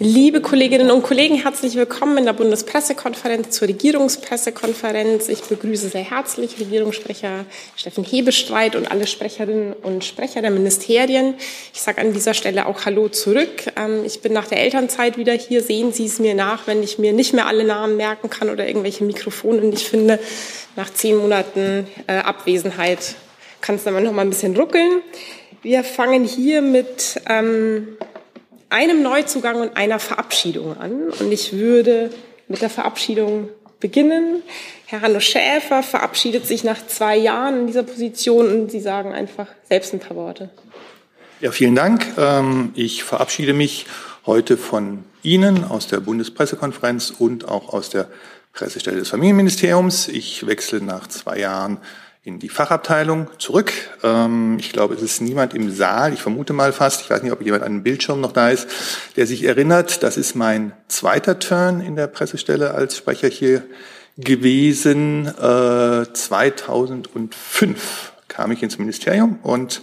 Liebe Kolleginnen und Kollegen, herzlich willkommen in der Bundespressekonferenz zur Regierungspressekonferenz. Ich begrüße sehr herzlich Regierungssprecher Steffen Hebestreit und alle Sprecherinnen und Sprecher der Ministerien. Ich sage an dieser Stelle auch Hallo zurück. Ähm, ich bin nach der Elternzeit wieder hier. Sehen Sie es mir nach, wenn ich mir nicht mehr alle Namen merken kann oder irgendwelche Mikrofone nicht finde. Nach zehn Monaten äh, Abwesenheit kann es dann noch mal ein bisschen ruckeln. Wir fangen hier mit ähm, einem Neuzugang und einer Verabschiedung an. Und ich würde mit der Verabschiedung beginnen. Herr Hanno Schäfer verabschiedet sich nach zwei Jahren in dieser Position und Sie sagen einfach selbst ein paar Worte. Ja, vielen Dank. Ähm, ich verabschiede mich heute von Ihnen aus der Bundespressekonferenz und auch aus der Pressestelle des Familienministeriums. Ich wechsle nach zwei Jahren in die Fachabteilung zurück. Ähm, ich glaube, es ist niemand im Saal, ich vermute mal fast, ich weiß nicht, ob jemand an dem Bildschirm noch da ist, der sich erinnert, das ist mein zweiter Turn in der Pressestelle als Sprecher hier gewesen. Äh, 2005 kam ich ins Ministerium und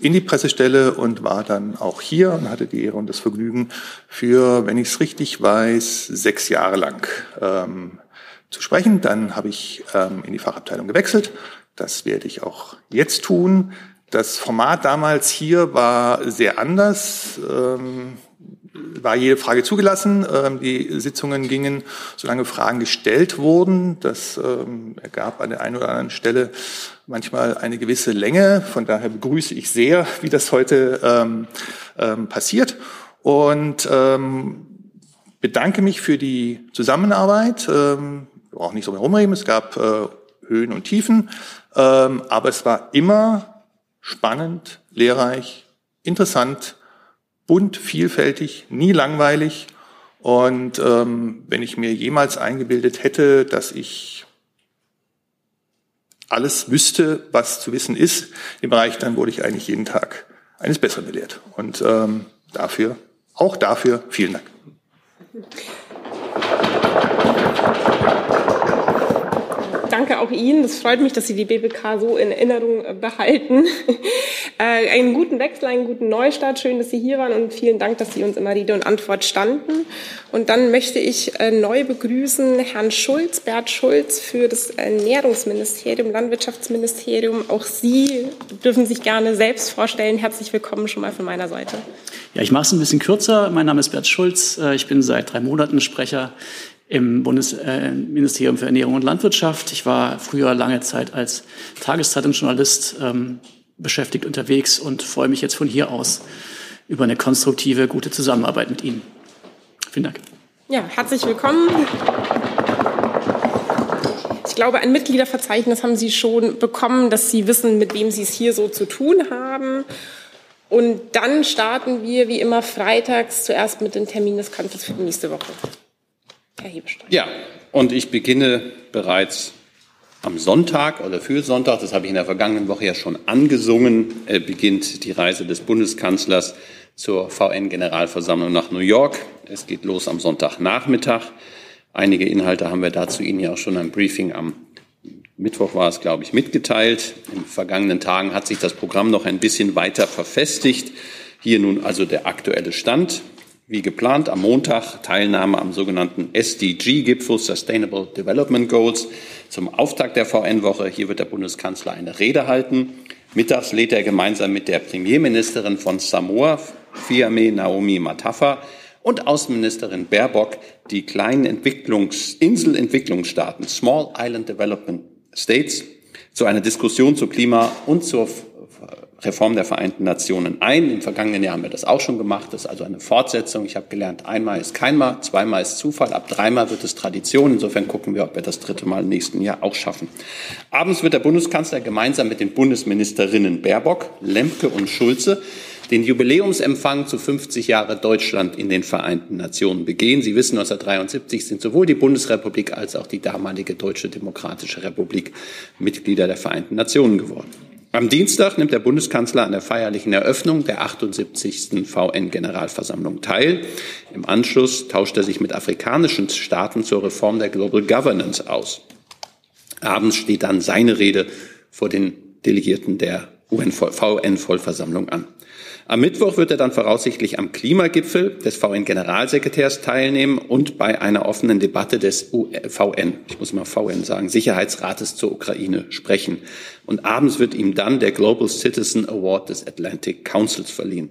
in die Pressestelle und war dann auch hier und hatte die Ehre und das Vergnügen für, wenn ich es richtig weiß, sechs Jahre lang ähm, zu sprechen. Dann habe ich ähm, in die Fachabteilung gewechselt das werde ich auch jetzt tun. Das Format damals hier war sehr anders. Ähm, war jede Frage zugelassen. Ähm, die Sitzungen gingen, solange Fragen gestellt wurden. Das ähm, ergab an der einen oder anderen Stelle manchmal eine gewisse Länge. Von daher begrüße ich sehr, wie das heute ähm, ähm, passiert. Und ähm, bedanke mich für die Zusammenarbeit. Ähm, brauchen nicht so herumreden. Es gab äh, Höhen und Tiefen. Ähm, aber es war immer spannend, lehrreich, interessant, bunt, vielfältig, nie langweilig. Und ähm, wenn ich mir jemals eingebildet hätte, dass ich alles wüsste, was zu wissen ist im Bereich, dann wurde ich eigentlich jeden Tag eines Besseren belehrt. Und ähm, dafür, auch dafür, vielen Dank. danke auch Ihnen. Das freut mich, dass Sie die BBK so in Erinnerung äh, behalten. Äh, einen guten Wechsel, einen guten Neustart. Schön, dass Sie hier waren und vielen Dank, dass Sie uns immer Rede und Antwort standen. Und dann möchte ich äh, neu begrüßen Herrn Schulz, Bert Schulz für das Ernährungsministerium, Landwirtschaftsministerium. Auch Sie dürfen sich gerne selbst vorstellen. Herzlich willkommen schon mal von meiner Seite. Ja, ich mache es ein bisschen kürzer. Mein Name ist Bert Schulz. Ich bin seit drei Monaten Sprecher im Bundesministerium für Ernährung und Landwirtschaft. Ich war früher lange Zeit als Tageszeitungsjournalist ähm, beschäftigt unterwegs und freue mich jetzt von hier aus über eine konstruktive, gute Zusammenarbeit mit Ihnen. Vielen Dank. Ja, herzlich willkommen. Ich glaube, ein Mitgliederverzeichnis haben Sie schon bekommen, dass Sie wissen, mit wem Sie es hier so zu tun haben. Und dann starten wir wie immer freitags zuerst mit den Terminen des Kanzlers für die nächste Woche. Herr. Ja, und ich beginne bereits am Sonntag oder für Sonntag, das habe ich in der vergangenen Woche ja schon angesungen, äh, beginnt die Reise des Bundeskanzlers zur VN-Generalversammlung nach New York. Es geht los am Sonntagnachmittag. Einige Inhalte haben wir dazu Ihnen ja auch schon ein Briefing am Mittwoch war es, glaube ich, mitgeteilt. In den vergangenen Tagen hat sich das Programm noch ein bisschen weiter verfestigt. Hier nun also der aktuelle Stand wie geplant am Montag Teilnahme am sogenannten SDG-Gipfel Sustainable Development Goals zum Auftakt der VN-Woche. Hier wird der Bundeskanzler eine Rede halten. Mittags lädt er gemeinsam mit der Premierministerin von Samoa, Fiame Naomi Matafa, und Außenministerin Baerbock die kleinen Entwicklungs Inselentwicklungsstaaten, Small Island Development States, zu einer Diskussion zu Klima und zur Reform der Vereinten Nationen ein. Im vergangenen Jahr haben wir das auch schon gemacht. Das ist also eine Fortsetzung. Ich habe gelernt, einmal ist keinmal, zweimal ist Zufall, ab dreimal wird es Tradition. Insofern gucken wir, ob wir das dritte Mal im nächsten Jahr auch schaffen. Abends wird der Bundeskanzler gemeinsam mit den Bundesministerinnen Baerbock, Lemke und Schulze den Jubiläumsempfang zu 50 Jahre Deutschland in den Vereinten Nationen begehen. Sie wissen, 1973 sind sowohl die Bundesrepublik als auch die damalige Deutsche Demokratische Republik Mitglieder der Vereinten Nationen geworden. Am Dienstag nimmt der Bundeskanzler an der feierlichen Eröffnung der 78. VN-Generalversammlung teil. Im Anschluss tauscht er sich mit afrikanischen Staaten zur Reform der Global Governance aus. Abends steht dann seine Rede vor den Delegierten der UN-Vollversammlung an. Am Mittwoch wird er dann voraussichtlich am Klimagipfel des VN-Generalsekretärs teilnehmen und bei einer offenen Debatte des VN, ich muss mal VN sagen, Sicherheitsrates zur Ukraine sprechen. Und abends wird ihm dann der Global Citizen Award des Atlantic Councils verliehen.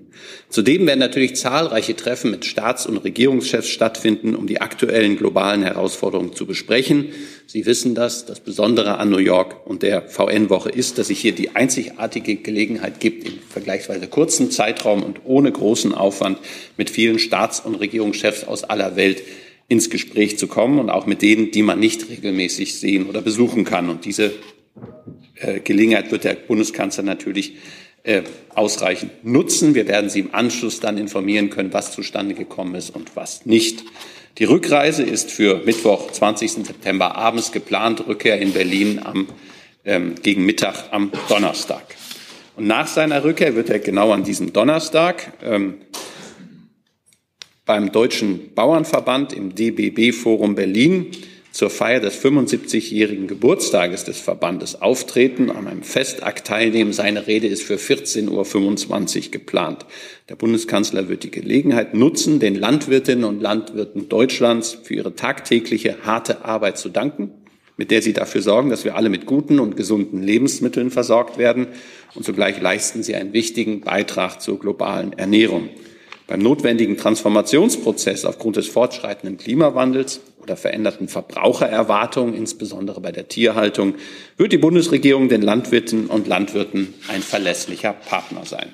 Zudem werden natürlich zahlreiche Treffen mit Staats- und Regierungschefs stattfinden, um die aktuellen globalen Herausforderungen zu besprechen. Sie wissen das. Das Besondere an New York und der VN-Woche ist, dass sich hier die einzigartige Gelegenheit gibt, im vergleichsweise kurzen Zeitraum und ohne großen Aufwand mit vielen Staats- und Regierungschefs aus aller Welt ins Gespräch zu kommen und auch mit denen, die man nicht regelmäßig sehen oder besuchen kann. Und diese äh, Gelegenheit wird der Bundeskanzler natürlich äh, ausreichend nutzen. Wir werden Sie im Anschluss dann informieren können, was zustande gekommen ist und was nicht. Die Rückreise ist für Mittwoch, 20. September abends geplant, Rückkehr in Berlin am, ähm, gegen Mittag am Donnerstag. Und nach seiner Rückkehr wird er genau an diesem Donnerstag ähm, beim Deutschen Bauernverband im DBB-Forum Berlin zur Feier des 75-jährigen Geburtstages des Verbandes auftreten, an einem Festakt teilnehmen. Seine Rede ist für 14.25 Uhr geplant. Der Bundeskanzler wird die Gelegenheit nutzen, den Landwirtinnen und Landwirten Deutschlands für ihre tagtägliche harte Arbeit zu danken, mit der sie dafür sorgen, dass wir alle mit guten und gesunden Lebensmitteln versorgt werden. Und zugleich leisten sie einen wichtigen Beitrag zur globalen Ernährung. Beim notwendigen Transformationsprozess aufgrund des fortschreitenden Klimawandels oder veränderten Verbrauchererwartungen, insbesondere bei der Tierhaltung, wird die Bundesregierung den Landwirten und Landwirten ein verlässlicher Partner sein.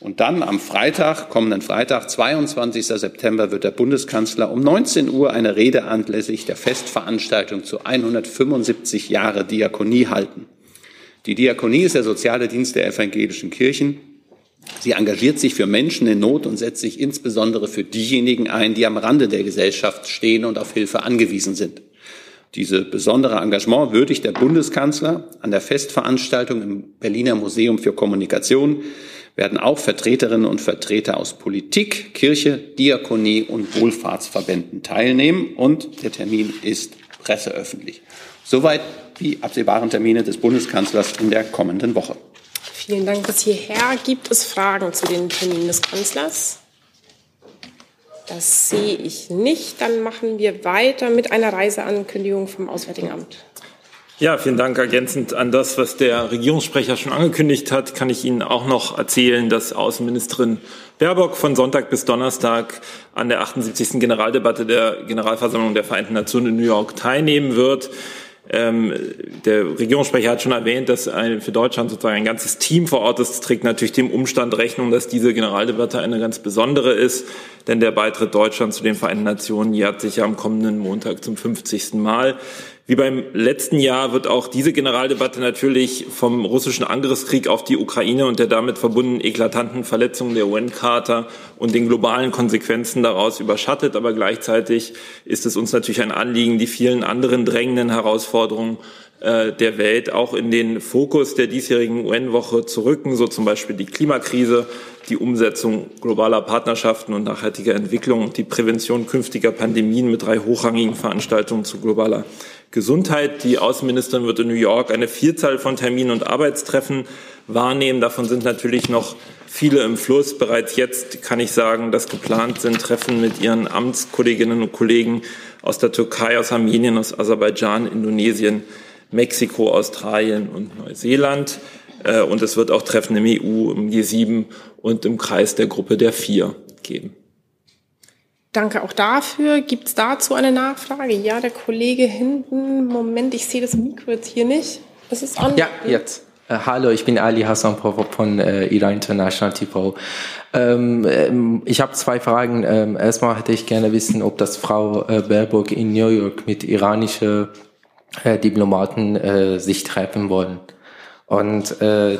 Und dann am Freitag, kommenden Freitag, 22. September, wird der Bundeskanzler um 19 Uhr eine Rede anlässlich der Festveranstaltung zu 175 Jahre Diakonie halten. Die Diakonie ist der soziale Dienst der evangelischen Kirchen Sie engagiert sich für Menschen in Not und setzt sich insbesondere für diejenigen ein, die am Rande der Gesellschaft stehen und auf Hilfe angewiesen sind. Diese besondere Engagement würdigt der Bundeskanzler. An der Festveranstaltung im Berliner Museum für Kommunikation werden auch Vertreterinnen und Vertreter aus Politik, Kirche, Diakonie und Wohlfahrtsverbänden teilnehmen und der Termin ist presseöffentlich. Soweit die absehbaren Termine des Bundeskanzlers in der kommenden Woche. Vielen Dank bis hierher. Gibt es Fragen zu den Terminen des Kanzlers? Das sehe ich nicht. Dann machen wir weiter mit einer Reiseankündigung vom Auswärtigen Amt. Ja, vielen Dank. Ergänzend an das, was der Regierungssprecher schon angekündigt hat, kann ich Ihnen auch noch erzählen, dass Außenministerin Baerbock von Sonntag bis Donnerstag an der 78. Generaldebatte der Generalversammlung der Vereinten Nationen in New York teilnehmen wird. Ähm, der Regierungssprecher hat schon erwähnt, dass ein, für Deutschland sozusagen ein ganzes Team vor Ort ist. Das trägt natürlich dem Umstand Rechnung, dass diese Generaldebatte eine ganz besondere ist, denn der Beitritt Deutschlands zu den Vereinten Nationen jährt sich ja am kommenden Montag zum 50. Mal. Wie beim letzten Jahr wird auch diese Generaldebatte natürlich vom russischen Angriffskrieg auf die Ukraine und der damit verbundenen eklatanten Verletzungen der UN-Charta und den globalen Konsequenzen daraus überschattet. Aber gleichzeitig ist es uns natürlich ein Anliegen, die vielen anderen drängenden Herausforderungen der Welt auch in den Fokus der diesjährigen UN-Woche zu rücken, so zum Beispiel die Klimakrise, die Umsetzung globaler Partnerschaften und nachhaltiger Entwicklung und die Prävention künftiger Pandemien mit drei hochrangigen Veranstaltungen zu globaler Gesundheit. Die Außenministerin wird in New York eine Vielzahl von Terminen und Arbeitstreffen wahrnehmen. Davon sind natürlich noch viele im Fluss. Bereits jetzt kann ich sagen, dass geplant sind Treffen mit ihren Amtskolleginnen und Kollegen aus der Türkei, aus Armenien, aus Aserbaidschan, Indonesien, Mexiko, Australien und Neuseeland. Äh, und es wird auch Treffen im EU, im G7 und im Kreis der Gruppe der Vier geben. Danke auch dafür. Gibt es dazu eine Nachfrage? Ja, der Kollege hinten. Moment, ich sehe das Mikro jetzt hier nicht. Das ist an. Ja, jetzt. Äh, hallo, ich bin Ali Hassan von äh, Iran International TV. Ähm, ähm, ich habe zwei Fragen. Ähm, erstmal hätte ich gerne wissen, ob das Frau äh, Baerbock in New York mit iranischen äh, Diplomaten äh, sich treffen wollen. Und äh,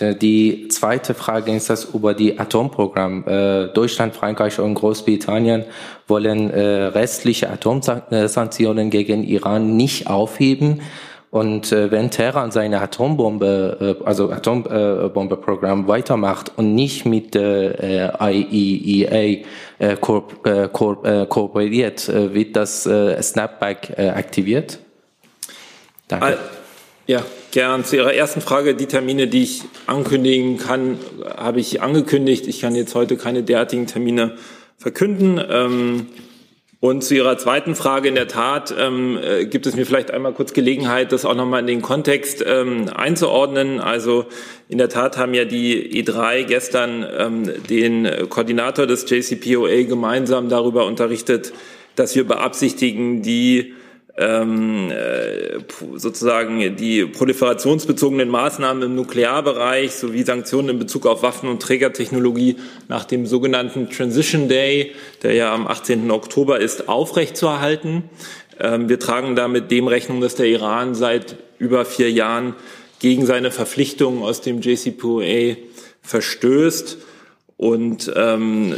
die zweite Frage ist das über die Atomprogramm. Äh, Deutschland, Frankreich und Großbritannien wollen äh, restliche Atomsanktionen gegen Iran nicht aufheben. Und äh, wenn Teheran seine Atombombe, also Atombombeprogramm weitermacht und nicht mit der IEEA kooperiert, wird das Snapback aktiviert? Danke. Ja, gern zu Ihrer ersten Frage. Die Termine, die ich ankündigen kann, habe ich angekündigt. Ich kann jetzt heute keine derartigen Termine verkünden. Ähm, und zu Ihrer zweiten Frage, in der Tat ähm, äh, gibt es mir vielleicht einmal kurz Gelegenheit, das auch nochmal in den Kontext ähm, einzuordnen. Also in der Tat haben ja die E3 gestern den Koordinator des JCPOA gemeinsam darüber unterrichtet, dass wir beabsichtigen, die ähm, äh, sozusagen die proliferationsbezogenen Maßnahmen im Nuklearbereich sowie Sanktionen in Bezug auf Waffen- und Trägertechnologie nach dem sogenannten Transition Day, der ja am 18. Oktober ist, aufrechtzuerhalten. Ähm, wir tragen damit dem Rechnung, dass der Iran seit über vier Jahren gegen seine Verpflichtungen aus dem JCPOA verstößt und ähm,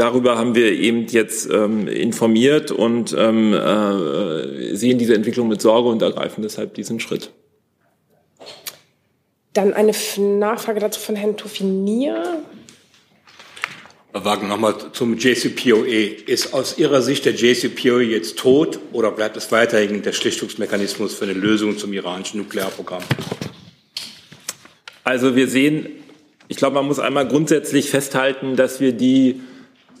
darüber haben wir eben jetzt ähm, informiert und ähm, äh, sehen diese Entwicklung mit Sorge und ergreifen deshalb diesen Schritt. Dann eine Nachfrage dazu von Herrn Tofinier. Herr Wagner, nochmal zum JCPOA. Ist aus Ihrer Sicht der JCPOA jetzt tot oder bleibt es weiterhin der Schlichtungsmechanismus für eine Lösung zum iranischen Nuklearprogramm? Also wir sehen, ich glaube, man muss einmal grundsätzlich festhalten, dass wir die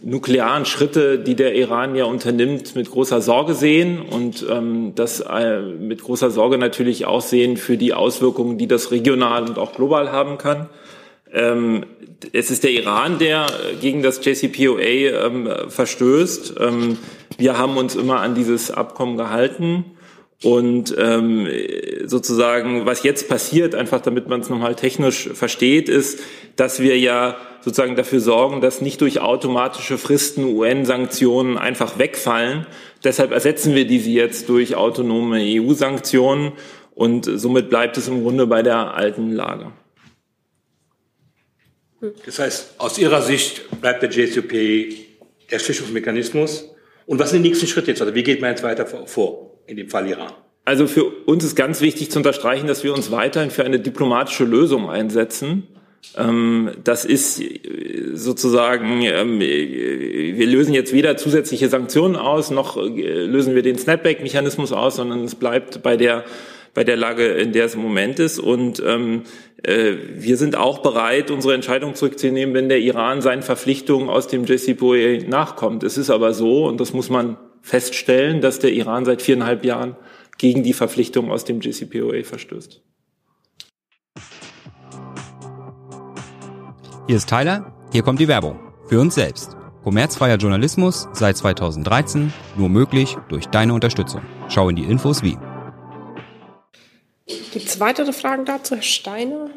nuklearen Schritte, die der Iran ja unternimmt, mit großer Sorge sehen und ähm, das äh, mit großer Sorge natürlich auch sehen für die Auswirkungen, die das regional und auch global haben kann. Ähm, es ist der Iran, der gegen das JCPOA ähm, verstößt. Ähm, wir haben uns immer an dieses Abkommen gehalten. Und ähm, sozusagen, was jetzt passiert, einfach damit man es nochmal technisch versteht, ist, dass wir ja sozusagen dafür sorgen, dass nicht durch automatische Fristen UN-Sanktionen einfach wegfallen. Deshalb ersetzen wir diese jetzt durch autonome EU-Sanktionen und somit bleibt es im Grunde bei der alten Lage. Das heißt, aus Ihrer Sicht bleibt der JCP der Schlichtungsmechanismus. Und was sind die nächsten Schritte jetzt? Also wie geht man jetzt weiter vor in dem Fall Iran? Also für uns ist ganz wichtig zu unterstreichen, dass wir uns weiterhin für eine diplomatische Lösung einsetzen. Ähm, das ist äh, sozusagen, ähm, wir lösen jetzt weder zusätzliche Sanktionen aus, noch äh, lösen wir den Snapback-Mechanismus aus, sondern es bleibt bei der bei der Lage, in der es im Moment ist. Und ähm, äh, wir sind auch bereit, unsere Entscheidung zurückzunehmen, wenn der Iran seinen Verpflichtungen aus dem JCPOA nachkommt. Es ist aber so, und das muss man feststellen, dass der Iran seit viereinhalb Jahren gegen die Verpflichtungen aus dem JCPOA verstößt. Hier ist Tyler, hier kommt die Werbung. Für uns selbst. Kommerzfreier Journalismus seit 2013, nur möglich durch deine Unterstützung. Schau in die Infos wie. Gibt es weitere Fragen dazu, Herr Steiner?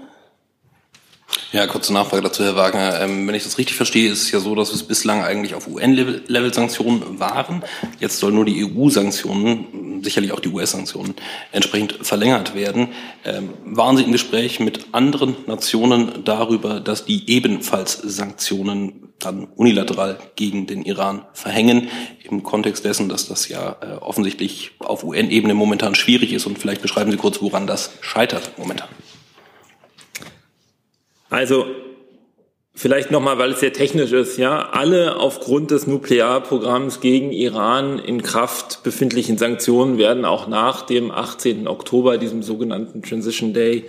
Ja, kurze Nachfrage dazu, Herr Wagner. Ähm, wenn ich das richtig verstehe, ist es ja so, dass es bislang eigentlich auf UN-Level Sanktionen waren. Jetzt sollen nur die EU-Sanktionen, sicherlich auch die US-Sanktionen, entsprechend verlängert werden. Ähm, waren Sie im Gespräch mit anderen Nationen darüber, dass die ebenfalls Sanktionen dann unilateral gegen den Iran verhängen, im Kontext dessen, dass das ja äh, offensichtlich auf UN-Ebene momentan schwierig ist? Und vielleicht beschreiben Sie kurz, woran das scheitert momentan. Also vielleicht nochmal, weil es sehr technisch ist, ja, alle aufgrund des Nuklearprogramms gegen Iran in Kraft befindlichen Sanktionen werden auch nach dem 18. Oktober, diesem sogenannten Transition Day,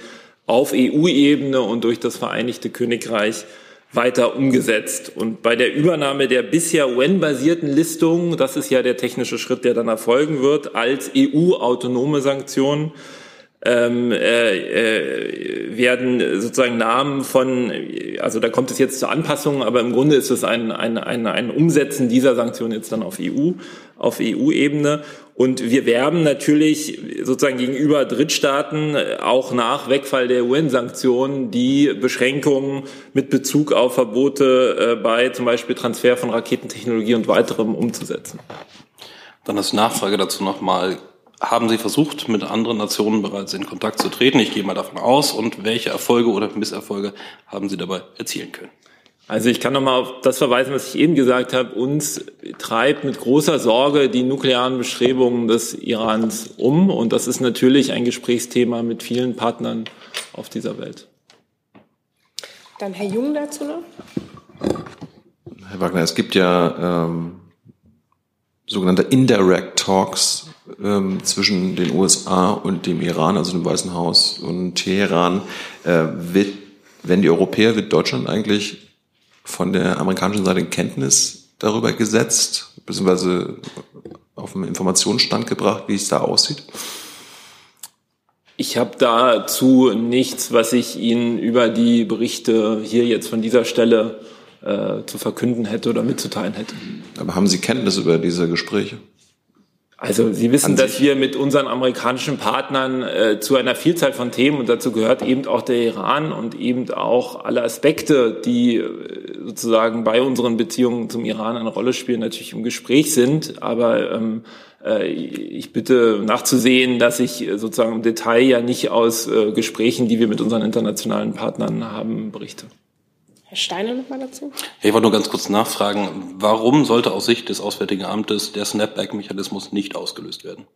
auf EU-Ebene und durch das Vereinigte Königreich weiter umgesetzt. Und bei der Übernahme der bisher UN-basierten Listung, das ist ja der technische Schritt, der dann erfolgen wird, als EU-autonome Sanktionen, ähm, äh, äh, werden sozusagen Namen von, also da kommt es jetzt zu Anpassungen, aber im Grunde ist es ein, ein, ein, ein Umsetzen dieser Sanktionen jetzt dann auf EU, auf EU-Ebene. Und wir werben natürlich sozusagen gegenüber Drittstaaten auch nach Wegfall der UN-Sanktionen die Beschränkungen mit Bezug auf Verbote äh, bei zum Beispiel Transfer von Raketentechnologie und weiterem umzusetzen. Dann als Nachfrage dazu nochmal haben Sie versucht, mit anderen Nationen bereits in Kontakt zu treten? Ich gehe mal davon aus. Und welche Erfolge oder Misserfolge haben Sie dabei erzielen können? Also ich kann nochmal auf das verweisen, was ich eben gesagt habe. Uns treibt mit großer Sorge die nuklearen Bestrebungen des Irans um. Und das ist natürlich ein Gesprächsthema mit vielen Partnern auf dieser Welt. Dann Herr Jung dazu noch. Herr Wagner, es gibt ja ähm, sogenannte Indirect Talks ähm, zwischen den USA und dem Iran, also dem Weißen Haus und Teheran. Äh, wird, wenn die Europäer, wird Deutschland eigentlich von der amerikanischen Seite in Kenntnis darüber gesetzt, beziehungsweise auf den Informationsstand gebracht, wie es da aussieht? Ich habe dazu nichts, was ich Ihnen über die Berichte hier jetzt von dieser Stelle äh, zu verkünden hätte oder mitzuteilen hätte. Aber haben Sie Kenntnis über diese Gespräche? Also Sie wissen, dass wir mit unseren amerikanischen Partnern äh, zu einer Vielzahl von Themen, und dazu gehört eben auch der Iran und eben auch alle Aspekte, die äh, sozusagen bei unseren Beziehungen zum Iran eine Rolle spielen, natürlich im Gespräch sind. Aber ähm, äh, ich bitte nachzusehen, dass ich sozusagen im Detail ja nicht aus äh, Gesprächen, die wir mit unseren internationalen Partnern haben, berichte. Herr Steiner noch mal dazu. Ich wollte nur ganz kurz nachfragen, warum sollte aus Sicht des Auswärtigen Amtes der Snapback-Mechanismus nicht ausgelöst werden?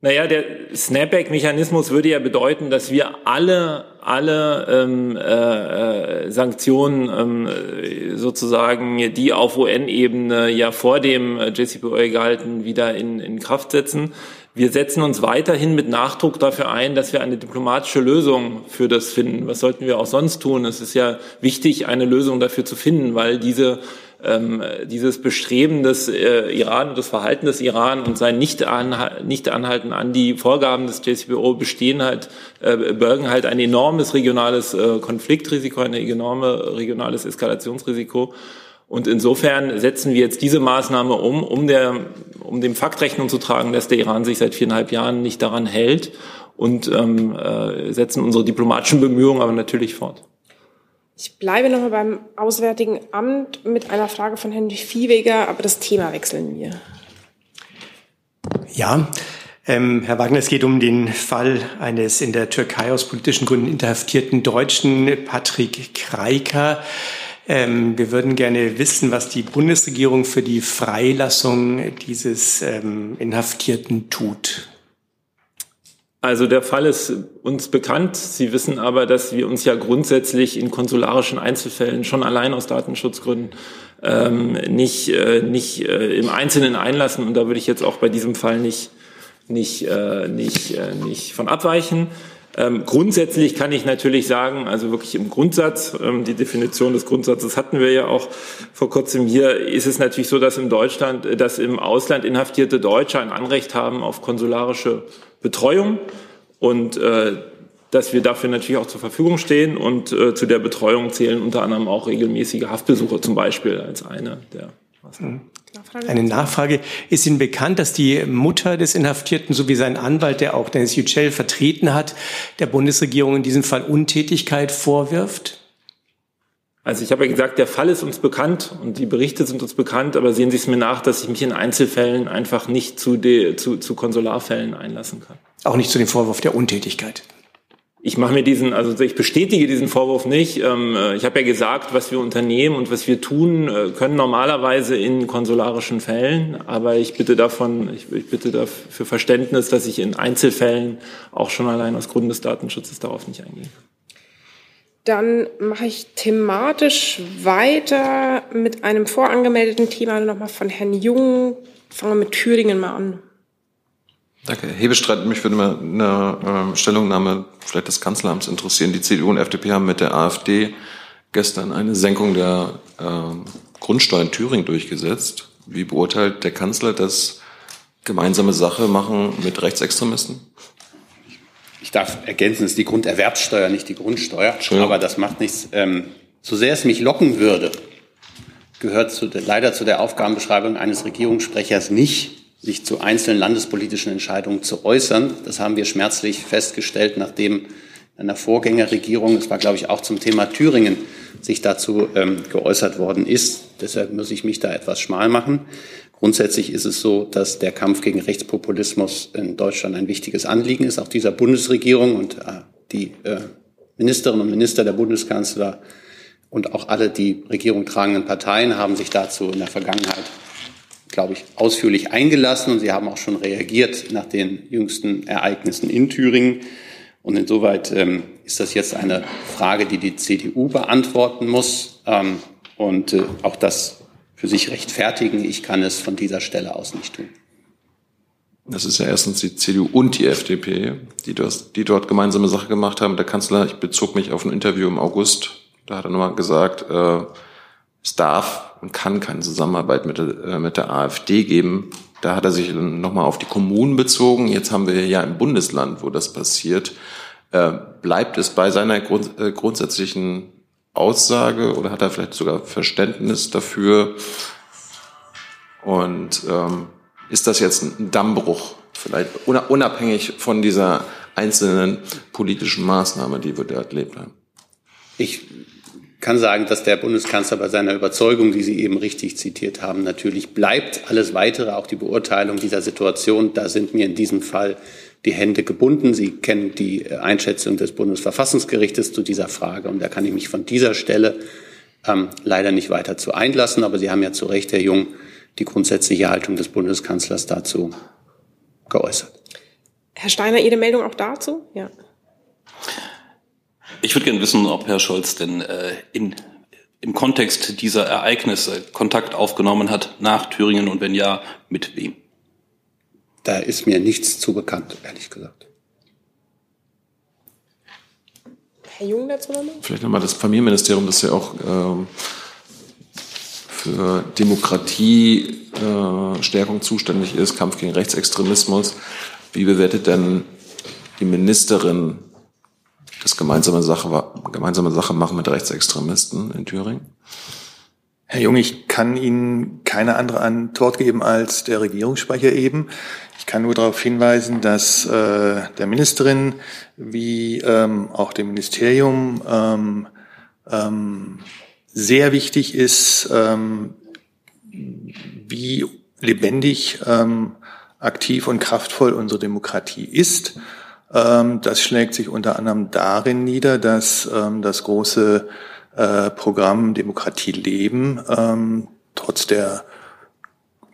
Naja, der Snapback-Mechanismus würde ja bedeuten, dass wir alle, alle ähm, äh, äh Sanktionen ähm, sozusagen, die auf UN-Ebene ja vor dem JCPOA gehalten, wieder in, in Kraft setzen. Wir setzen uns weiterhin mit Nachdruck dafür ein, dass wir eine diplomatische Lösung für das finden. Was sollten wir auch sonst tun? Es ist ja wichtig, eine Lösung dafür zu finden, weil diese ähm, dieses Bestreben des äh, Iran und das Verhalten des Iran und sein Nicht-Anhalten nicht an die Vorgaben des JCPO bestehen halt, äh, bergen halt ein enormes regionales äh, Konfliktrisiko, ein enormes regionales Eskalationsrisiko. Und insofern setzen wir jetzt diese Maßnahme um, um, der, um dem Fakt Rechnung zu tragen, dass der Iran sich seit viereinhalb Jahren nicht daran hält und ähm, äh, setzen unsere diplomatischen Bemühungen aber natürlich fort. Ich bleibe nochmal beim Auswärtigen Amt mit einer Frage von Herrn Viehweger, aber das Thema wechseln wir. Ja, ähm, Herr Wagner, es geht um den Fall eines in der Türkei aus politischen Gründen inhaftierten Deutschen, Patrick Kreiker. Ähm, wir würden gerne wissen, was die Bundesregierung für die Freilassung dieses ähm, Inhaftierten tut. Also der Fall ist uns bekannt. Sie wissen aber, dass wir uns ja grundsätzlich in konsularischen Einzelfällen schon allein aus Datenschutzgründen ähm, nicht, äh, nicht äh, im Einzelnen einlassen. Und da würde ich jetzt auch bei diesem Fall nicht, nicht, äh, nicht, äh, nicht von abweichen. Ähm, grundsätzlich kann ich natürlich sagen, also wirklich im Grundsatz, ähm, die Definition des Grundsatzes hatten wir ja auch vor kurzem hier, ist es natürlich so, dass in Deutschland, äh, dass im Ausland inhaftierte Deutsche ein Anrecht haben auf konsularische Betreuung und äh, dass wir dafür natürlich auch zur Verfügung stehen und äh, zu der Betreuung zählen unter anderem auch regelmäßige Haftbesuche zum Beispiel als eine der Maßnahmen. Eine Nachfrage. Ist Ihnen bekannt, dass die Mutter des Inhaftierten sowie sein Anwalt, der auch Dennis Yücel vertreten hat, der Bundesregierung in diesem Fall Untätigkeit vorwirft? Also ich habe ja gesagt, der Fall ist uns bekannt und die Berichte sind uns bekannt, aber sehen Sie es mir nach, dass ich mich in Einzelfällen einfach nicht zu, de, zu, zu Konsularfällen einlassen kann. Auch nicht zu dem Vorwurf der Untätigkeit ich mache mir diesen, also ich bestätige diesen Vorwurf nicht. Ähm, äh, ich habe ja gesagt, was wir unternehmen und was wir tun, äh, können normalerweise in konsularischen Fällen, aber ich bitte davon, ich, ich bitte dafür Verständnis, dass ich in Einzelfällen auch schon allein aus Gründen des Datenschutzes darauf nicht eingehe. Dann mache ich thematisch weiter mit einem vorangemeldeten Thema nochmal von Herrn Jung. Fangen wir mit Thüringen mal an. Danke. Hebestreit, mich würde mal eine äh, Stellungnahme vielleicht des Kanzleramts interessieren. Die CDU und FDP haben mit der AfD gestern eine Senkung der äh, Grundsteuer in Thüringen durchgesetzt. Wie beurteilt der Kanzler das gemeinsame Sache machen mit Rechtsextremisten? Ich darf ergänzen, es ist die Grunderwerbssteuer, nicht die Grundsteuer. Aber das macht nichts. Ähm, so sehr es mich locken würde, gehört zu, leider zu der Aufgabenbeschreibung eines Regierungssprechers nicht, sich zu einzelnen landespolitischen Entscheidungen zu äußern. Das haben wir schmerzlich festgestellt, nachdem einer Vorgängerregierung, das war glaube ich auch zum Thema Thüringen, sich dazu ähm, geäußert worden ist. Deshalb muss ich mich da etwas schmal machen. Grundsätzlich ist es so, dass der Kampf gegen Rechtspopulismus in Deutschland ein wichtiges Anliegen ist, auch dieser Bundesregierung und äh, die äh, Ministerinnen und Minister der Bundeskanzler und auch alle die Regierung tragenden Parteien haben sich dazu in der Vergangenheit glaube ich, ausführlich eingelassen und Sie haben auch schon reagiert nach den jüngsten Ereignissen in Thüringen. Und insoweit ähm, ist das jetzt eine Frage, die die CDU beantworten muss ähm, und äh, auch das für sich rechtfertigen. Ich kann es von dieser Stelle aus nicht tun. Das ist ja erstens die CDU und die FDP, die, das, die dort gemeinsame Sache gemacht haben. Der Kanzler, ich bezog mich auf ein Interview im August, da hat er nochmal gesagt, äh, es darf und kann keine Zusammenarbeit mit, äh, mit der AfD geben. Da hat er sich nochmal auf die Kommunen bezogen. Jetzt haben wir ja im Bundesland, wo das passiert. Äh, bleibt es bei seiner Grund, äh, grundsätzlichen Aussage oder hat er vielleicht sogar Verständnis dafür? Und ähm, ist das jetzt ein Dammbruch, vielleicht unabhängig von dieser einzelnen politischen Maßnahme, die wir dort erlebt haben? Ich kann sagen, dass der Bundeskanzler bei seiner Überzeugung, die Sie eben richtig zitiert haben, natürlich bleibt. Alles Weitere, auch die Beurteilung dieser Situation, da sind mir in diesem Fall die Hände gebunden. Sie kennen die Einschätzung des Bundesverfassungsgerichtes zu dieser Frage und da kann ich mich von dieser Stelle ähm, leider nicht weiter zu einlassen. Aber Sie haben ja zu Recht, Herr Jung, die grundsätzliche Haltung des Bundeskanzlers dazu geäußert. Herr Steiner, Ihre Meldung auch dazu? Ja. Ich würde gerne wissen, ob Herr Scholz denn äh, in, im Kontext dieser Ereignisse Kontakt aufgenommen hat nach Thüringen und wenn ja, mit wem? Da ist mir nichts zu bekannt, ehrlich gesagt. Herr Jung dazu nochmal? Vielleicht nochmal das Familienministerium, das ja auch ähm, für Demokratiestärkung äh, zuständig ist, Kampf gegen Rechtsextremismus. Wie bewertet denn die Ministerin das gemeinsame Sache, gemeinsame Sache machen mit Rechtsextremisten in Thüringen? Herr Jung, ich kann Ihnen keine andere Antwort geben als der Regierungssprecher eben. Ich kann nur darauf hinweisen, dass äh, der Ministerin wie ähm, auch dem Ministerium ähm, ähm, sehr wichtig ist, ähm, wie lebendig, ähm, aktiv und kraftvoll unsere Demokratie ist. Ähm, das schlägt sich unter anderem darin nieder, dass ähm, das große äh, Programm Demokratie leben ähm, trotz der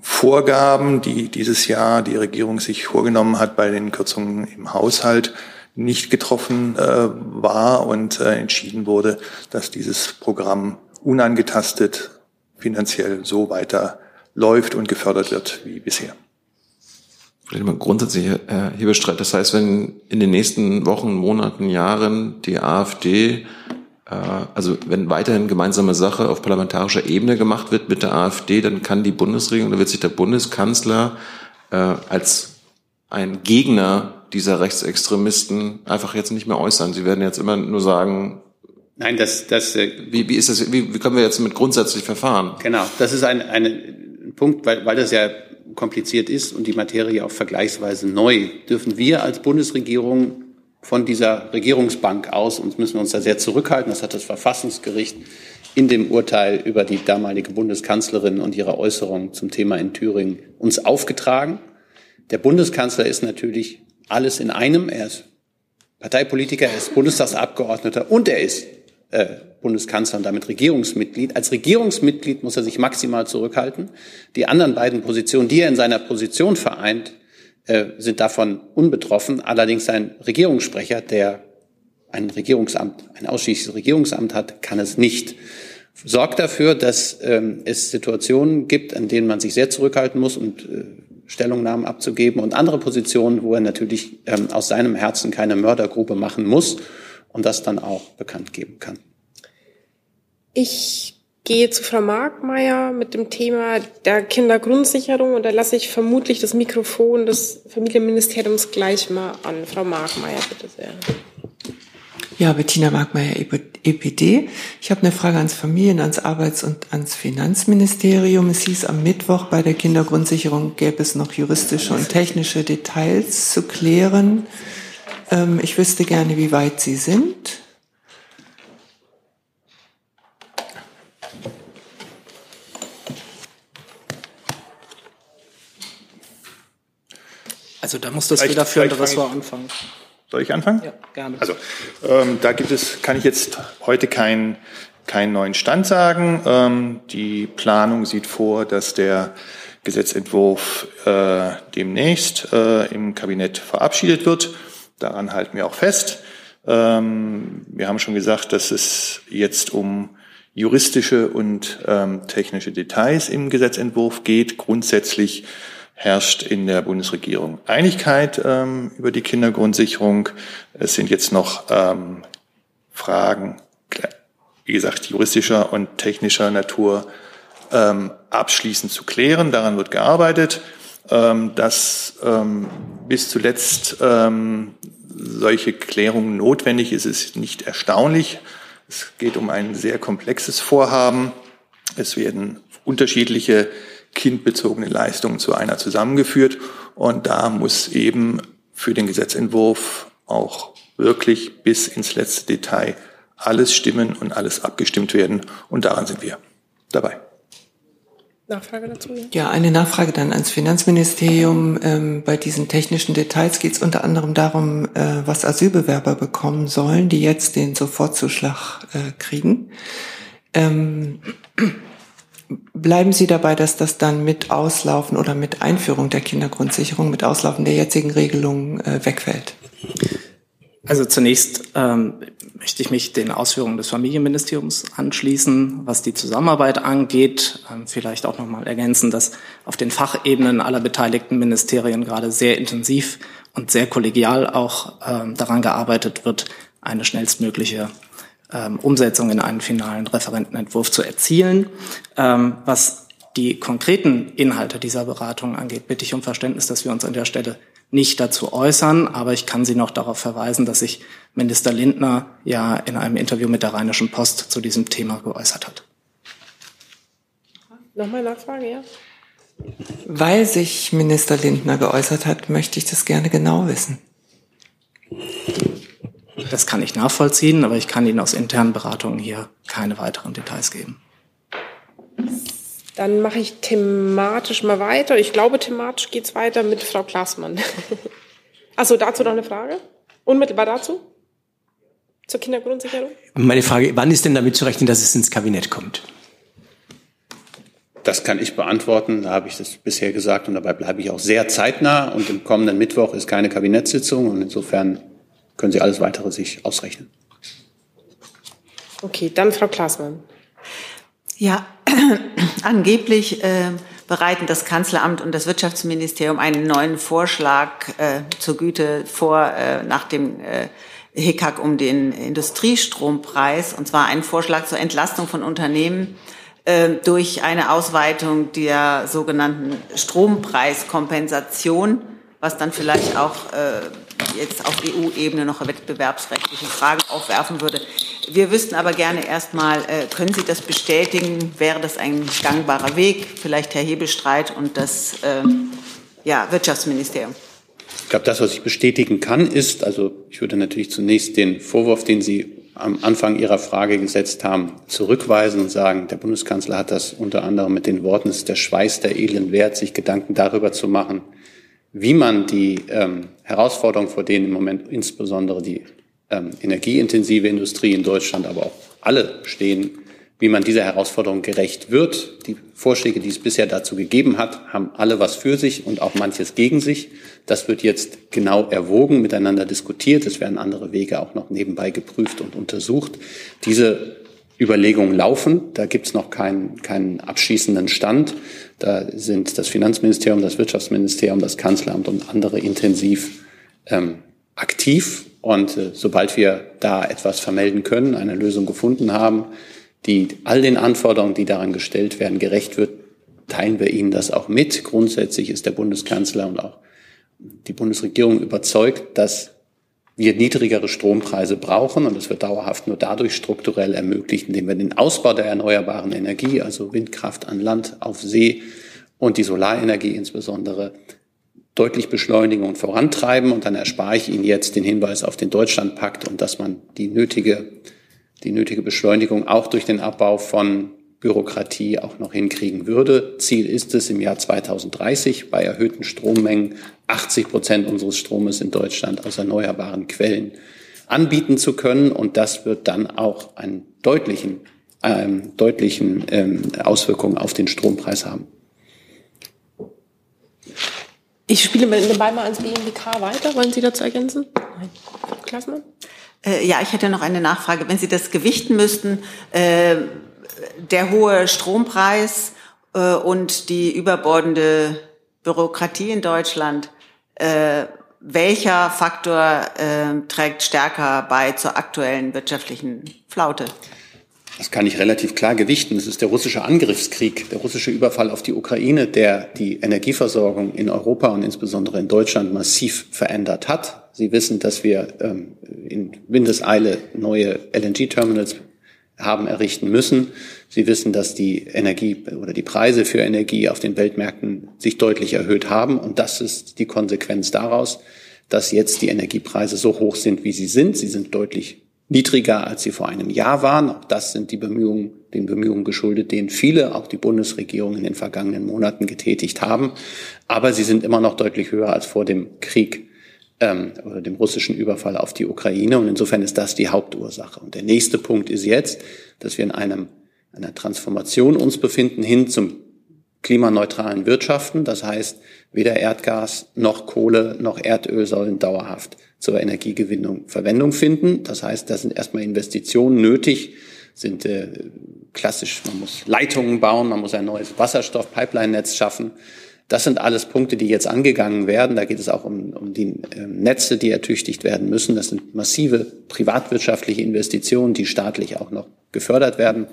Vorgaben, die dieses Jahr die Regierung sich vorgenommen hat bei den Kürzungen im Haushalt, nicht getroffen äh, war und äh, entschieden wurde, dass dieses Programm unangetastet finanziell so weiter läuft und gefördert wird wie bisher. Vielleicht mal grundsätzlich, Herr Hebestreit, das heißt, wenn in den nächsten Wochen, Monaten, Jahren die AfD, äh, also wenn weiterhin gemeinsame Sache auf parlamentarischer Ebene gemacht wird mit der AfD, dann kann die Bundesregierung, dann wird sich der Bundeskanzler äh, als ein Gegner dieser Rechtsextremisten einfach jetzt nicht mehr äußern. Sie werden jetzt immer nur sagen, Nein, das, das äh, wie, wie ist das, wie, wie können wir jetzt mit grundsätzlich verfahren? Genau, das ist ein, ein Punkt, weil, weil das ja kompliziert ist und die Materie auch vergleichsweise neu, dürfen wir als Bundesregierung von dieser Regierungsbank aus, uns müssen uns da sehr zurückhalten, das hat das Verfassungsgericht in dem Urteil über die damalige Bundeskanzlerin und ihre Äußerungen zum Thema in Thüringen uns aufgetragen. Der Bundeskanzler ist natürlich alles in einem. Er ist Parteipolitiker, er ist Bundestagsabgeordneter und er ist äh, Bundeskanzler und damit Regierungsmitglied. Als Regierungsmitglied muss er sich maximal zurückhalten. Die anderen beiden Positionen, die er in seiner Position vereint, äh, sind davon unbetroffen. Allerdings ein Regierungssprecher, der ein Regierungsamt, ein ausschließliches Regierungsamt hat, kann es nicht. Sorgt dafür, dass ähm, es Situationen gibt, an denen man sich sehr zurückhalten muss und äh, Stellungnahmen abzugeben und andere Positionen, wo er natürlich ähm, aus seinem Herzen keine Mördergrube machen muss und das dann auch bekannt geben kann. Ich gehe zu Frau Markmeier mit dem Thema der Kindergrundsicherung und da lasse ich vermutlich das Mikrofon des Familienministeriums gleich mal an. Frau Markmeier, bitte sehr. Ja, Bettina Markmeier, EPD. Ich habe eine Frage ans Familien-, ans Arbeits- und ans Finanzministerium. Es hieß am Mittwoch, bei der Kindergrundsicherung gäbe es noch juristische und technische Details zu klären. Ähm, ich wüsste gerne, wie weit Sie sind. Also da muss das federführende Ressort anfangen. Soll ich anfangen? Ja, gerne. Also ähm, da gibt es, kann ich jetzt heute keinen keinen neuen Stand sagen. Ähm, die Planung sieht vor, dass der Gesetzentwurf äh, demnächst äh, im Kabinett verabschiedet wird. Daran halten wir auch fest. Ähm, wir haben schon gesagt, dass es jetzt um juristische und ähm, technische Details im Gesetzentwurf geht. Grundsätzlich herrscht in der Bundesregierung Einigkeit ähm, über die Kindergrundsicherung. Es sind jetzt noch ähm, Fragen, wie gesagt, juristischer und technischer Natur ähm, abschließend zu klären. Daran wird gearbeitet. Ähm, dass ähm, bis zuletzt ähm, solche Klärungen notwendig ist, ist nicht erstaunlich. Es geht um ein sehr komplexes Vorhaben. Es werden unterschiedliche kindbezogene Leistungen zu einer zusammengeführt. Und da muss eben für den Gesetzentwurf auch wirklich bis ins letzte Detail alles stimmen und alles abgestimmt werden. Und daran sind wir dabei. Nachfrage dazu? Ja, eine Nachfrage dann ans Finanzministerium. Ähm, bei diesen technischen Details geht es unter anderem darum, äh, was Asylbewerber bekommen sollen, die jetzt den Sofortzuschlag äh, kriegen. Ähm, bleiben Sie dabei, dass das dann mit Auslaufen oder mit Einführung der Kindergrundsicherung, mit Auslaufen der jetzigen Regelung äh, wegfällt? Also zunächst ähm, möchte ich mich den Ausführungen des Familienministeriums anschließen. Was die Zusammenarbeit angeht, ähm, vielleicht auch nochmal ergänzen, dass auf den Fachebenen aller beteiligten Ministerien gerade sehr intensiv und sehr kollegial auch ähm, daran gearbeitet wird, eine schnellstmögliche ähm, Umsetzung in einen finalen Referentenentwurf zu erzielen. Ähm, was die konkreten Inhalte dieser Beratung angeht, bitte ich um Verständnis, dass wir uns an der Stelle nicht dazu äußern, aber ich kann Sie noch darauf verweisen, dass sich Minister Lindner ja in einem Interview mit der Rheinischen Post zu diesem Thema geäußert hat. Nochmal Nachfrage, ja? Weil sich Minister Lindner geäußert hat, möchte ich das gerne genau wissen. Das kann ich nachvollziehen, aber ich kann Ihnen aus internen Beratungen hier keine weiteren Details geben. Dann mache ich thematisch mal weiter. Ich glaube, thematisch geht es weiter mit Frau Klaßmann. Achso, dazu noch eine Frage? Unmittelbar dazu? Zur Kindergrundsicherung? Meine Frage, wann ist denn damit zu rechnen, dass es ins Kabinett kommt? Das kann ich beantworten. Da habe ich das bisher gesagt und dabei bleibe ich auch sehr zeitnah. Und im kommenden Mittwoch ist keine Kabinettssitzung und insofern können Sie alles weitere sich ausrechnen. Okay, dann Frau Klaßmann. Ja, angeblich äh, bereiten das Kanzleramt und das Wirtschaftsministerium einen neuen Vorschlag äh, zur Güte vor äh, nach dem äh, Hickhack um den Industriestrompreis, und zwar einen Vorschlag zur Entlastung von Unternehmen äh, durch eine Ausweitung der sogenannten Strompreiskompensation, was dann vielleicht auch äh, jetzt auf EU-Ebene noch wettbewerbsrechtliche Fragen aufwerfen würde. Wir wüssten aber gerne erstmal, äh, können Sie das bestätigen? Wäre das ein gangbarer Weg? Vielleicht Herr Hebelstreit und das äh, ja, Wirtschaftsministerium. Ich glaube, das, was ich bestätigen kann, ist, also ich würde natürlich zunächst den Vorwurf, den Sie am Anfang Ihrer Frage gesetzt haben, zurückweisen und sagen, der Bundeskanzler hat das unter anderem mit den Worten, es ist der Schweiß der Elend wert, sich Gedanken darüber zu machen, wie man die ähm, Herausforderungen, vor denen im Moment insbesondere die ähm, energieintensive Industrie in Deutschland, aber auch alle stehen, wie man dieser Herausforderung gerecht wird. Die Vorschläge, die es bisher dazu gegeben hat, haben alle was für sich und auch manches gegen sich. Das wird jetzt genau erwogen, miteinander diskutiert. Es werden andere Wege auch noch nebenbei geprüft und untersucht. Diese Überlegungen laufen. Da gibt es noch keinen, keinen abschließenden Stand. Da sind das Finanzministerium, das Wirtschaftsministerium, das Kanzleramt und andere intensiv ähm, aktiv. Und äh, sobald wir da etwas vermelden können, eine Lösung gefunden haben, die all den Anforderungen, die daran gestellt werden, gerecht wird, teilen wir Ihnen das auch mit. Grundsätzlich ist der Bundeskanzler und auch die Bundesregierung überzeugt, dass wir niedrigere Strompreise brauchen und das wird dauerhaft nur dadurch strukturell ermöglicht, indem wir den Ausbau der erneuerbaren Energie, also Windkraft an Land, auf See und die Solarenergie insbesondere deutlich beschleunigen und vorantreiben. Und dann erspare ich Ihnen jetzt den Hinweis auf den Deutschlandpakt und dass man die nötige, die nötige Beschleunigung auch durch den Abbau von Bürokratie auch noch hinkriegen würde. Ziel ist es im Jahr 2030 bei erhöhten Strommengen 80 Prozent unseres Stromes in Deutschland aus erneuerbaren Quellen anbieten zu können. Und das wird dann auch einen deutlichen, ähm, deutlichen ähm, Auswirkungen auf den Strompreis haben. Ich spiele mal den Ball mal ans BMWK weiter. Wollen Sie dazu ergänzen? Nein. Klassmann? Äh, ja, ich hätte noch eine Nachfrage. Wenn Sie das gewichten müssten, äh, der hohe Strompreis äh, und die überbordende Bürokratie in Deutschland, äh, welcher Faktor äh, trägt stärker bei zur aktuellen wirtschaftlichen Flaute? Das kann ich relativ klar gewichten. Das ist der russische Angriffskrieg, der russische Überfall auf die Ukraine, der die Energieversorgung in Europa und insbesondere in Deutschland massiv verändert hat. Sie wissen, dass wir ähm, in Windeseile neue LNG-Terminals haben errichten müssen. Sie wissen, dass die Energie oder die Preise für Energie auf den Weltmärkten sich deutlich erhöht haben. Und das ist die Konsequenz daraus, dass jetzt die Energiepreise so hoch sind, wie sie sind. Sie sind deutlich niedriger, als sie vor einem Jahr waren. Auch das sind die Bemühungen, den Bemühungen geschuldet, denen viele, auch die Bundesregierung in den vergangenen Monaten getätigt haben. Aber sie sind immer noch deutlich höher als vor dem Krieg ähm, oder dem russischen Überfall auf die Ukraine. Und insofern ist das die Hauptursache. Und der nächste Punkt ist jetzt, dass wir in einem, einer Transformation uns befinden hin zum klimaneutralen Wirtschaften. Das heißt, weder Erdgas noch Kohle noch Erdöl sollen dauerhaft zur Energiegewinnung Verwendung finden. Das heißt, da sind erstmal Investitionen nötig, sind äh, klassisch, man muss Leitungen bauen, man muss ein neues Wasserstoff-Pipeline-Netz schaffen. Das sind alles Punkte, die jetzt angegangen werden. Da geht es auch um, um die äh, Netze, die ertüchtigt werden müssen. Das sind massive privatwirtschaftliche Investitionen, die staatlich auch noch gefördert werden.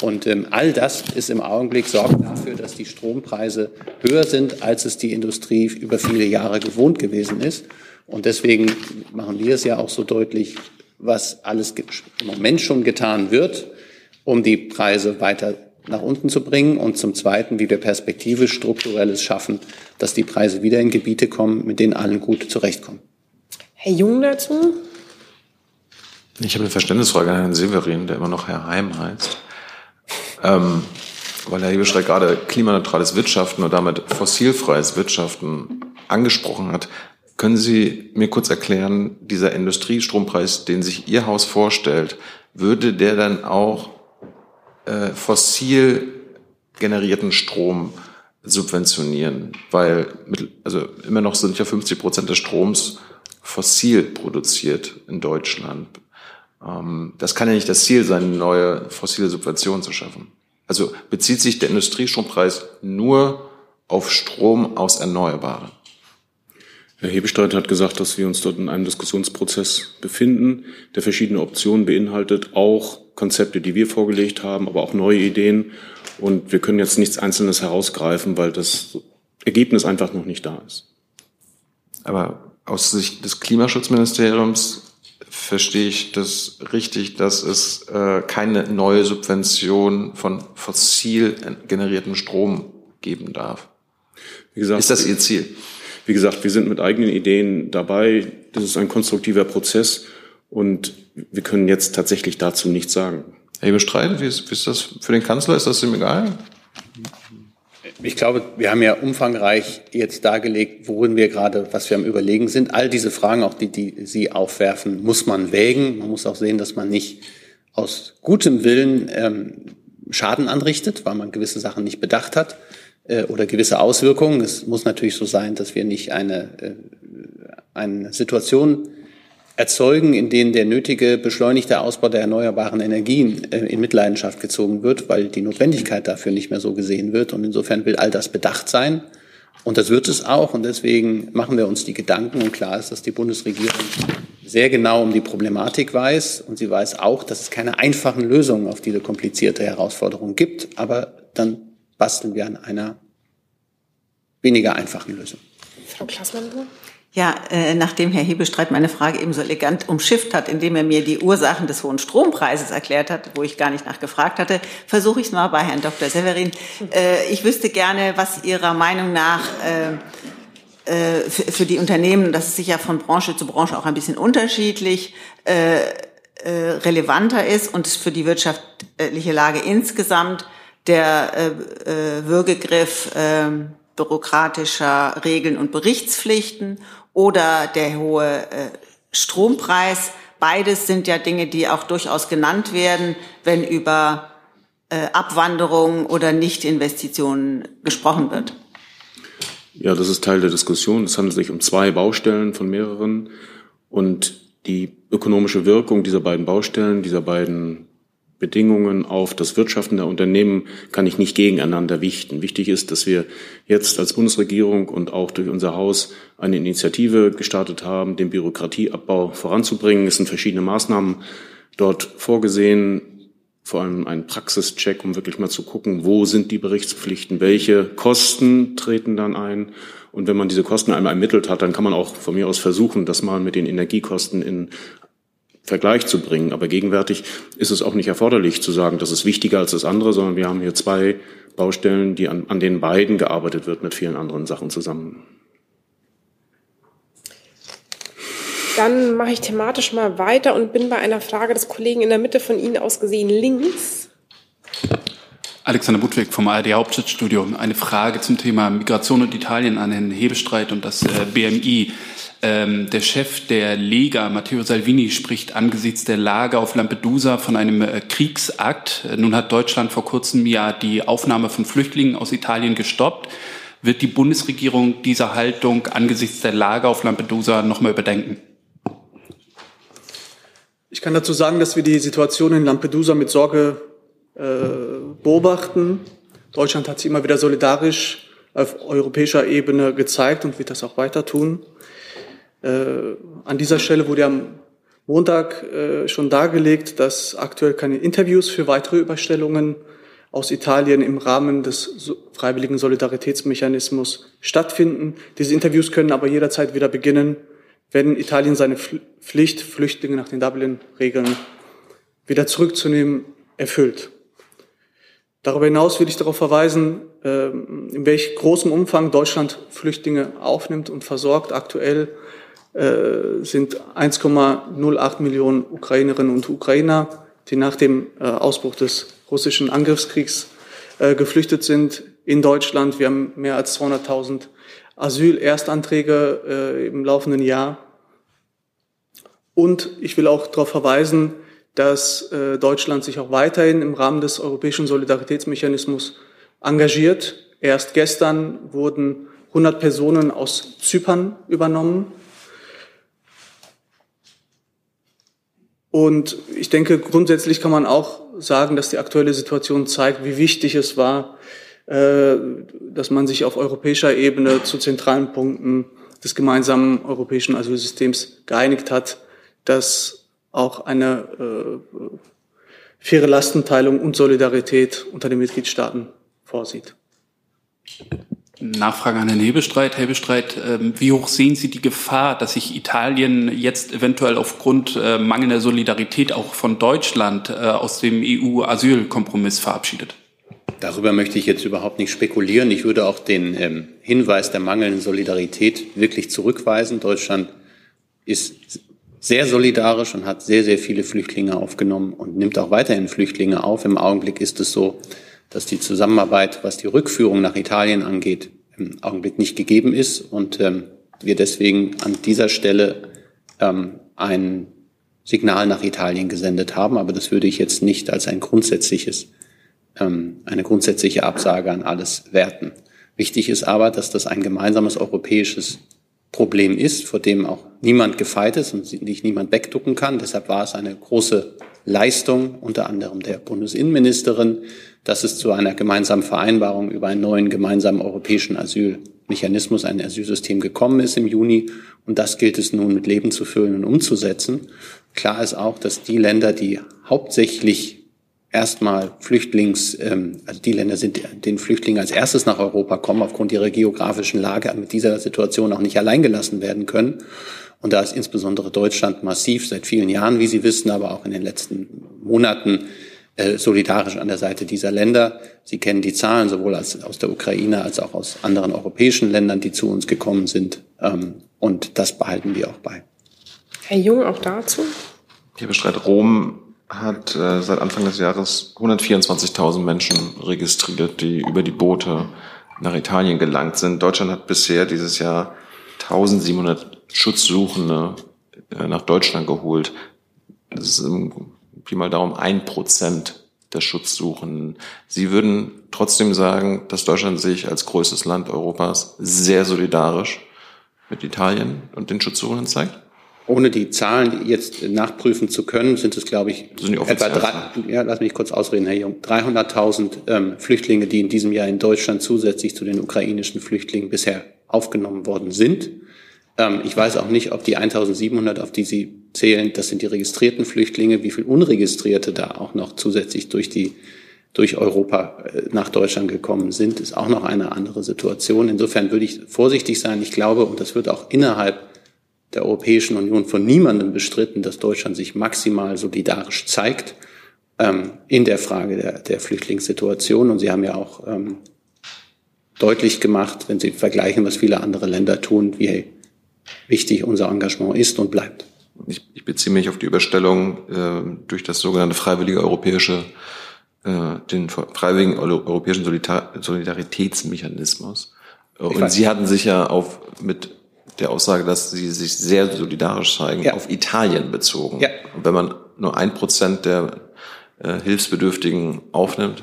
Und ähm, all das ist im Augenblick sorgt dafür, dass die Strompreise höher sind, als es die Industrie über viele Jahre gewohnt gewesen ist. Und deswegen machen wir es ja auch so deutlich, was alles im Moment schon getan wird, um die Preise weiter nach unten zu bringen und zum Zweiten, wie wir perspektivisch strukturelles schaffen, dass die Preise wieder in Gebiete kommen, mit denen allen gut zurechtkommen. Herr Jung dazu? Ich habe eine Verständnisfrage an Herrn Severin, der immer noch Herr Heim heißt. Ähm, weil Herr Hebestreit gerade klimaneutrales Wirtschaften und damit fossilfreies Wirtschaften angesprochen hat. Können Sie mir kurz erklären, dieser Industriestrompreis, den sich Ihr Haus vorstellt, würde der dann auch äh, fossil generierten Strom subventionieren? Weil mit, also immer noch sind ja 50 Prozent des Stroms fossil produziert in Deutschland. Ähm, das kann ja nicht das Ziel sein, neue fossile Subventionen zu schaffen. Also bezieht sich der Industriestrompreis nur auf Strom aus Erneuerbaren? Herr Hebestreit hat gesagt, dass wir uns dort in einem Diskussionsprozess befinden, der verschiedene Optionen beinhaltet, auch Konzepte, die wir vorgelegt haben, aber auch neue Ideen. Und wir können jetzt nichts Einzelnes herausgreifen, weil das Ergebnis einfach noch nicht da ist. Aber aus Sicht des Klimaschutzministeriums verstehe ich das richtig, dass es äh, keine neue Subvention von fossil generiertem Strom geben darf? Gesagt, ist das Ihr Ziel? Wie gesagt, wir sind mit eigenen Ideen dabei. Das ist ein konstruktiver Prozess und wir können jetzt tatsächlich dazu nichts sagen. Herr Bestreite, wie ist, wie ist das für den Kanzler? Ist das ihm egal? Ich glaube, wir haben ja umfangreich jetzt dargelegt, worin wir gerade, was wir am Überlegen sind. All diese Fragen, auch die, die Sie aufwerfen, muss man wägen. Man muss auch sehen, dass man nicht aus gutem Willen ähm, Schaden anrichtet, weil man gewisse Sachen nicht bedacht hat äh, oder gewisse Auswirkungen. Es muss natürlich so sein, dass wir nicht eine, äh, eine Situation erzeugen, in denen der nötige beschleunigte Ausbau der erneuerbaren Energien äh, in Mitleidenschaft gezogen wird, weil die Notwendigkeit dafür nicht mehr so gesehen wird. Und insofern will all das bedacht sein. Und das wird es auch. Und deswegen machen wir uns die Gedanken. Und klar ist, dass die Bundesregierung sehr genau um die Problematik weiß. Und sie weiß auch, dass es keine einfachen Lösungen auf diese komplizierte Herausforderung gibt. Aber dann basteln wir an einer weniger einfachen Lösung. Frau Klassmann, ja, äh, nachdem Herr Hebestreit meine Frage eben so elegant umschifft hat, indem er mir die Ursachen des hohen Strompreises erklärt hat, wo ich gar nicht nachgefragt hatte, versuche ich es mal bei Herrn Dr. Severin. Äh, ich wüsste gerne, was Ihrer Meinung nach äh, äh für, für, die Unternehmen, das ist sicher von Branche zu Branche auch ein bisschen unterschiedlich, äh, äh, relevanter ist und für die wirtschaftliche Lage insgesamt der Würgegriff bürokratischer Regeln und Berichtspflichten oder der hohe äh, Strompreis. Beides sind ja Dinge, die auch durchaus genannt werden, wenn über äh, Abwanderung oder Nichtinvestitionen gesprochen wird. Ja, das ist Teil der Diskussion. Es handelt sich um zwei Baustellen von mehreren und die ökonomische Wirkung dieser beiden Baustellen, dieser beiden Bedingungen auf das Wirtschaften der Unternehmen kann ich nicht gegeneinander wichten. Wichtig ist, dass wir jetzt als Bundesregierung und auch durch unser Haus eine Initiative gestartet haben, den Bürokratieabbau voranzubringen. Es sind verschiedene Maßnahmen dort vorgesehen, vor allem einen Praxischeck, um wirklich mal zu gucken, wo sind die Berichtspflichten, welche Kosten treten dann ein. Und wenn man diese Kosten einmal ermittelt hat, dann kann man auch von mir aus versuchen, das mal mit den Energiekosten in Vergleich zu bringen. Aber gegenwärtig ist es auch nicht erforderlich zu sagen, das ist wichtiger als das andere, sondern wir haben hier zwei Baustellen, die an, an denen beiden gearbeitet wird mit vielen anderen Sachen zusammen. Dann mache ich thematisch mal weiter und bin bei einer Frage des Kollegen in der Mitte von Ihnen aus gesehen links. Alexander Budwig vom ARD Hauptstadtstudio. Eine Frage zum Thema Migration und Italien an Herrn Hebestreit und das äh, BMI. Ähm, der Chef der Lega, Matteo Salvini, spricht angesichts der Lage auf Lampedusa von einem äh, Kriegsakt. Nun hat Deutschland vor kurzem ja die Aufnahme von Flüchtlingen aus Italien gestoppt. Wird die Bundesregierung diese Haltung angesichts der Lage auf Lampedusa nochmal überdenken? Ich kann dazu sagen, dass wir die Situation in Lampedusa mit Sorge äh, beobachten. Deutschland hat sich immer wieder solidarisch auf europäischer Ebene gezeigt und wird das auch weiter tun. Äh, an dieser Stelle wurde am Montag äh, schon dargelegt, dass aktuell keine Interviews für weitere Überstellungen aus Italien im Rahmen des freiwilligen Solidaritätsmechanismus stattfinden. Diese Interviews können aber jederzeit wieder beginnen, wenn Italien seine Pflicht, Flüchtlinge nach den Dublin-Regeln wieder zurückzunehmen, erfüllt. Darüber hinaus will ich darauf verweisen, ähm, in welch großem Umfang Deutschland Flüchtlinge aufnimmt und versorgt. Aktuell sind 1,08 Millionen Ukrainerinnen und Ukrainer, die nach dem äh, Ausbruch des russischen Angriffskriegs äh, geflüchtet sind in Deutschland. Wir haben mehr als 200.000 Asyl-Erstanträge im laufenden Jahr. Und ich will auch darauf verweisen, dass Deutschland sich auch weiterhin im Rahmen des europäischen Solidaritätsmechanismus engagiert. Erst gestern wurden 100 Personen aus Zypern übernommen. Und ich denke, grundsätzlich kann man auch sagen, dass die aktuelle Situation zeigt, wie wichtig es war, äh, dass man sich auf europäischer Ebene zu zentralen Punkten des gemeinsamen europäischen Asylsystems geeinigt hat, dass auch eine äh, faire Lastenteilung und Solidarität unter den Mitgliedstaaten vorsieht. Nachfrage an Herrn Hebestreit. Herr Hebestreit, ähm, wie hoch sehen Sie die Gefahr, dass sich Italien jetzt eventuell aufgrund äh, mangelnder Solidarität auch von Deutschland äh, aus dem EU-Asylkompromiss verabschiedet? Darüber möchte ich jetzt überhaupt nicht spekulieren. Ich würde auch den ähm, Hinweis der mangelnden Solidarität wirklich zurückweisen. Deutschland ist sehr solidarisch und hat sehr, sehr viele Flüchtlinge aufgenommen und nimmt auch weiterhin Flüchtlinge auf. Im Augenblick ist es so, dass die Zusammenarbeit, was die Rückführung nach Italien angeht, im Augenblick nicht gegeben ist und ähm, wir deswegen an dieser Stelle ähm, ein Signal nach Italien gesendet haben. Aber das würde ich jetzt nicht als ein grundsätzliches, ähm, eine grundsätzliche Absage an alles werten. Wichtig ist aber, dass das ein gemeinsames europäisches Problem ist, vor dem auch niemand gefeit ist und sich niemand wegducken kann. Deshalb war es eine große Leistung, unter anderem der Bundesinnenministerin, dass es zu einer gemeinsamen Vereinbarung über einen neuen gemeinsamen europäischen Asylmechanismus, ein Asylsystem gekommen ist im Juni. Und das gilt es nun mit Leben zu füllen und umzusetzen. Klar ist auch, dass die Länder, die hauptsächlich erstmal Flüchtlings, ähm, also die Länder sind, den Flüchtlingen als erstes nach Europa kommen, aufgrund ihrer geografischen Lage mit dieser Situation auch nicht alleingelassen werden können. Und da ist insbesondere Deutschland massiv seit vielen Jahren, wie Sie wissen, aber auch in den letzten Monaten äh, solidarisch an der Seite dieser Länder. Sie kennen die Zahlen sowohl als, aus der Ukraine als auch aus anderen europäischen Ländern, die zu uns gekommen sind. Ähm, und das behalten wir auch bei. Herr Jung, auch dazu? Hier bestreit Rom hat äh, seit Anfang des Jahres 124.000 Menschen registriert, die über die Boote nach Italien gelangt sind. Deutschland hat bisher dieses Jahr 1700 Schutzsuchende äh, nach Deutschland geholt. Das ist im Pi mal Daumen ein Prozent der Schutzsuchenden. Sie würden trotzdem sagen, dass Deutschland sich als größtes Land Europas sehr solidarisch mit Italien und den Schutzsuchenden zeigt? ohne die Zahlen jetzt nachprüfen zu können, sind es, glaube ich, etwa drei, ja, lass mich kurz ausreden, Herr Jung, 300.000 ähm, Flüchtlinge, die in diesem Jahr in Deutschland zusätzlich zu den ukrainischen Flüchtlingen bisher aufgenommen worden sind. Ähm, ich weiß auch nicht, ob die 1.700, auf die Sie zählen, das sind die registrierten Flüchtlinge, wie viel Unregistrierte da auch noch zusätzlich durch die durch Europa äh, nach Deutschland gekommen sind, ist auch noch eine andere Situation. Insofern würde ich vorsichtig sein. Ich glaube, und das wird auch innerhalb der Europäischen Union von niemandem bestritten, dass Deutschland sich maximal solidarisch zeigt ähm, in der Frage der, der Flüchtlingssituation. Und Sie haben ja auch ähm, deutlich gemacht, wenn Sie vergleichen, was viele andere Länder tun, wie wichtig unser Engagement ist und bleibt. Ich, ich beziehe mich auf die Überstellung äh, durch das sogenannte freiwillige europäische äh, den freiwilligen europäischen Solidaritätsmechanismus. Und Sie hatten sich ja auf mit der Aussage, dass Sie sich sehr solidarisch zeigen, ja. auf Italien bezogen. Ja. Und wenn man nur ein Prozent der äh, Hilfsbedürftigen aufnimmt?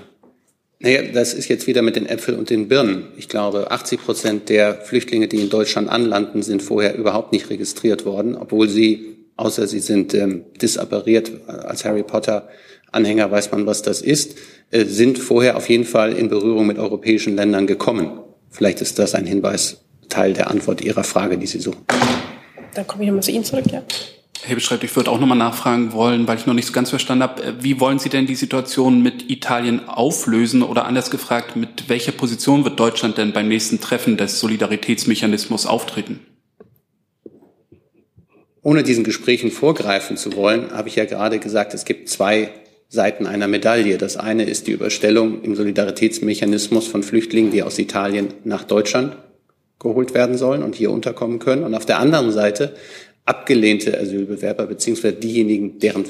Naja, das ist jetzt wieder mit den Äpfeln und den Birnen. Ich glaube, 80 Prozent der Flüchtlinge, die in Deutschland anlanden, sind vorher überhaupt nicht registriert worden, obwohl sie, außer sie sind ähm, disappariert als Harry Potter, Anhänger weiß man, was das ist, äh, sind vorher auf jeden Fall in Berührung mit europäischen Ländern gekommen. Vielleicht ist das ein Hinweis, Teil der Antwort Ihrer Frage, die Sie suchen. Dann komme ich nochmal zu Ihnen zurück, ja. Herr Beschreibt, ich würde auch nochmal nachfragen wollen, weil ich noch nicht so ganz verstanden habe, äh, wie wollen Sie denn die Situation mit Italien auflösen oder anders gefragt, mit welcher Position wird Deutschland denn beim nächsten Treffen des Solidaritätsmechanismus auftreten? Ohne diesen Gesprächen vorgreifen zu wollen, habe ich ja gerade gesagt, es gibt zwei Seiten einer Medaille. Das eine ist die Überstellung im Solidaritätsmechanismus von Flüchtlingen, die aus Italien nach Deutschland geholt werden sollen und hier unterkommen können. Und auf der anderen Seite abgelehnte Asylbewerber beziehungsweise diejenigen, deren,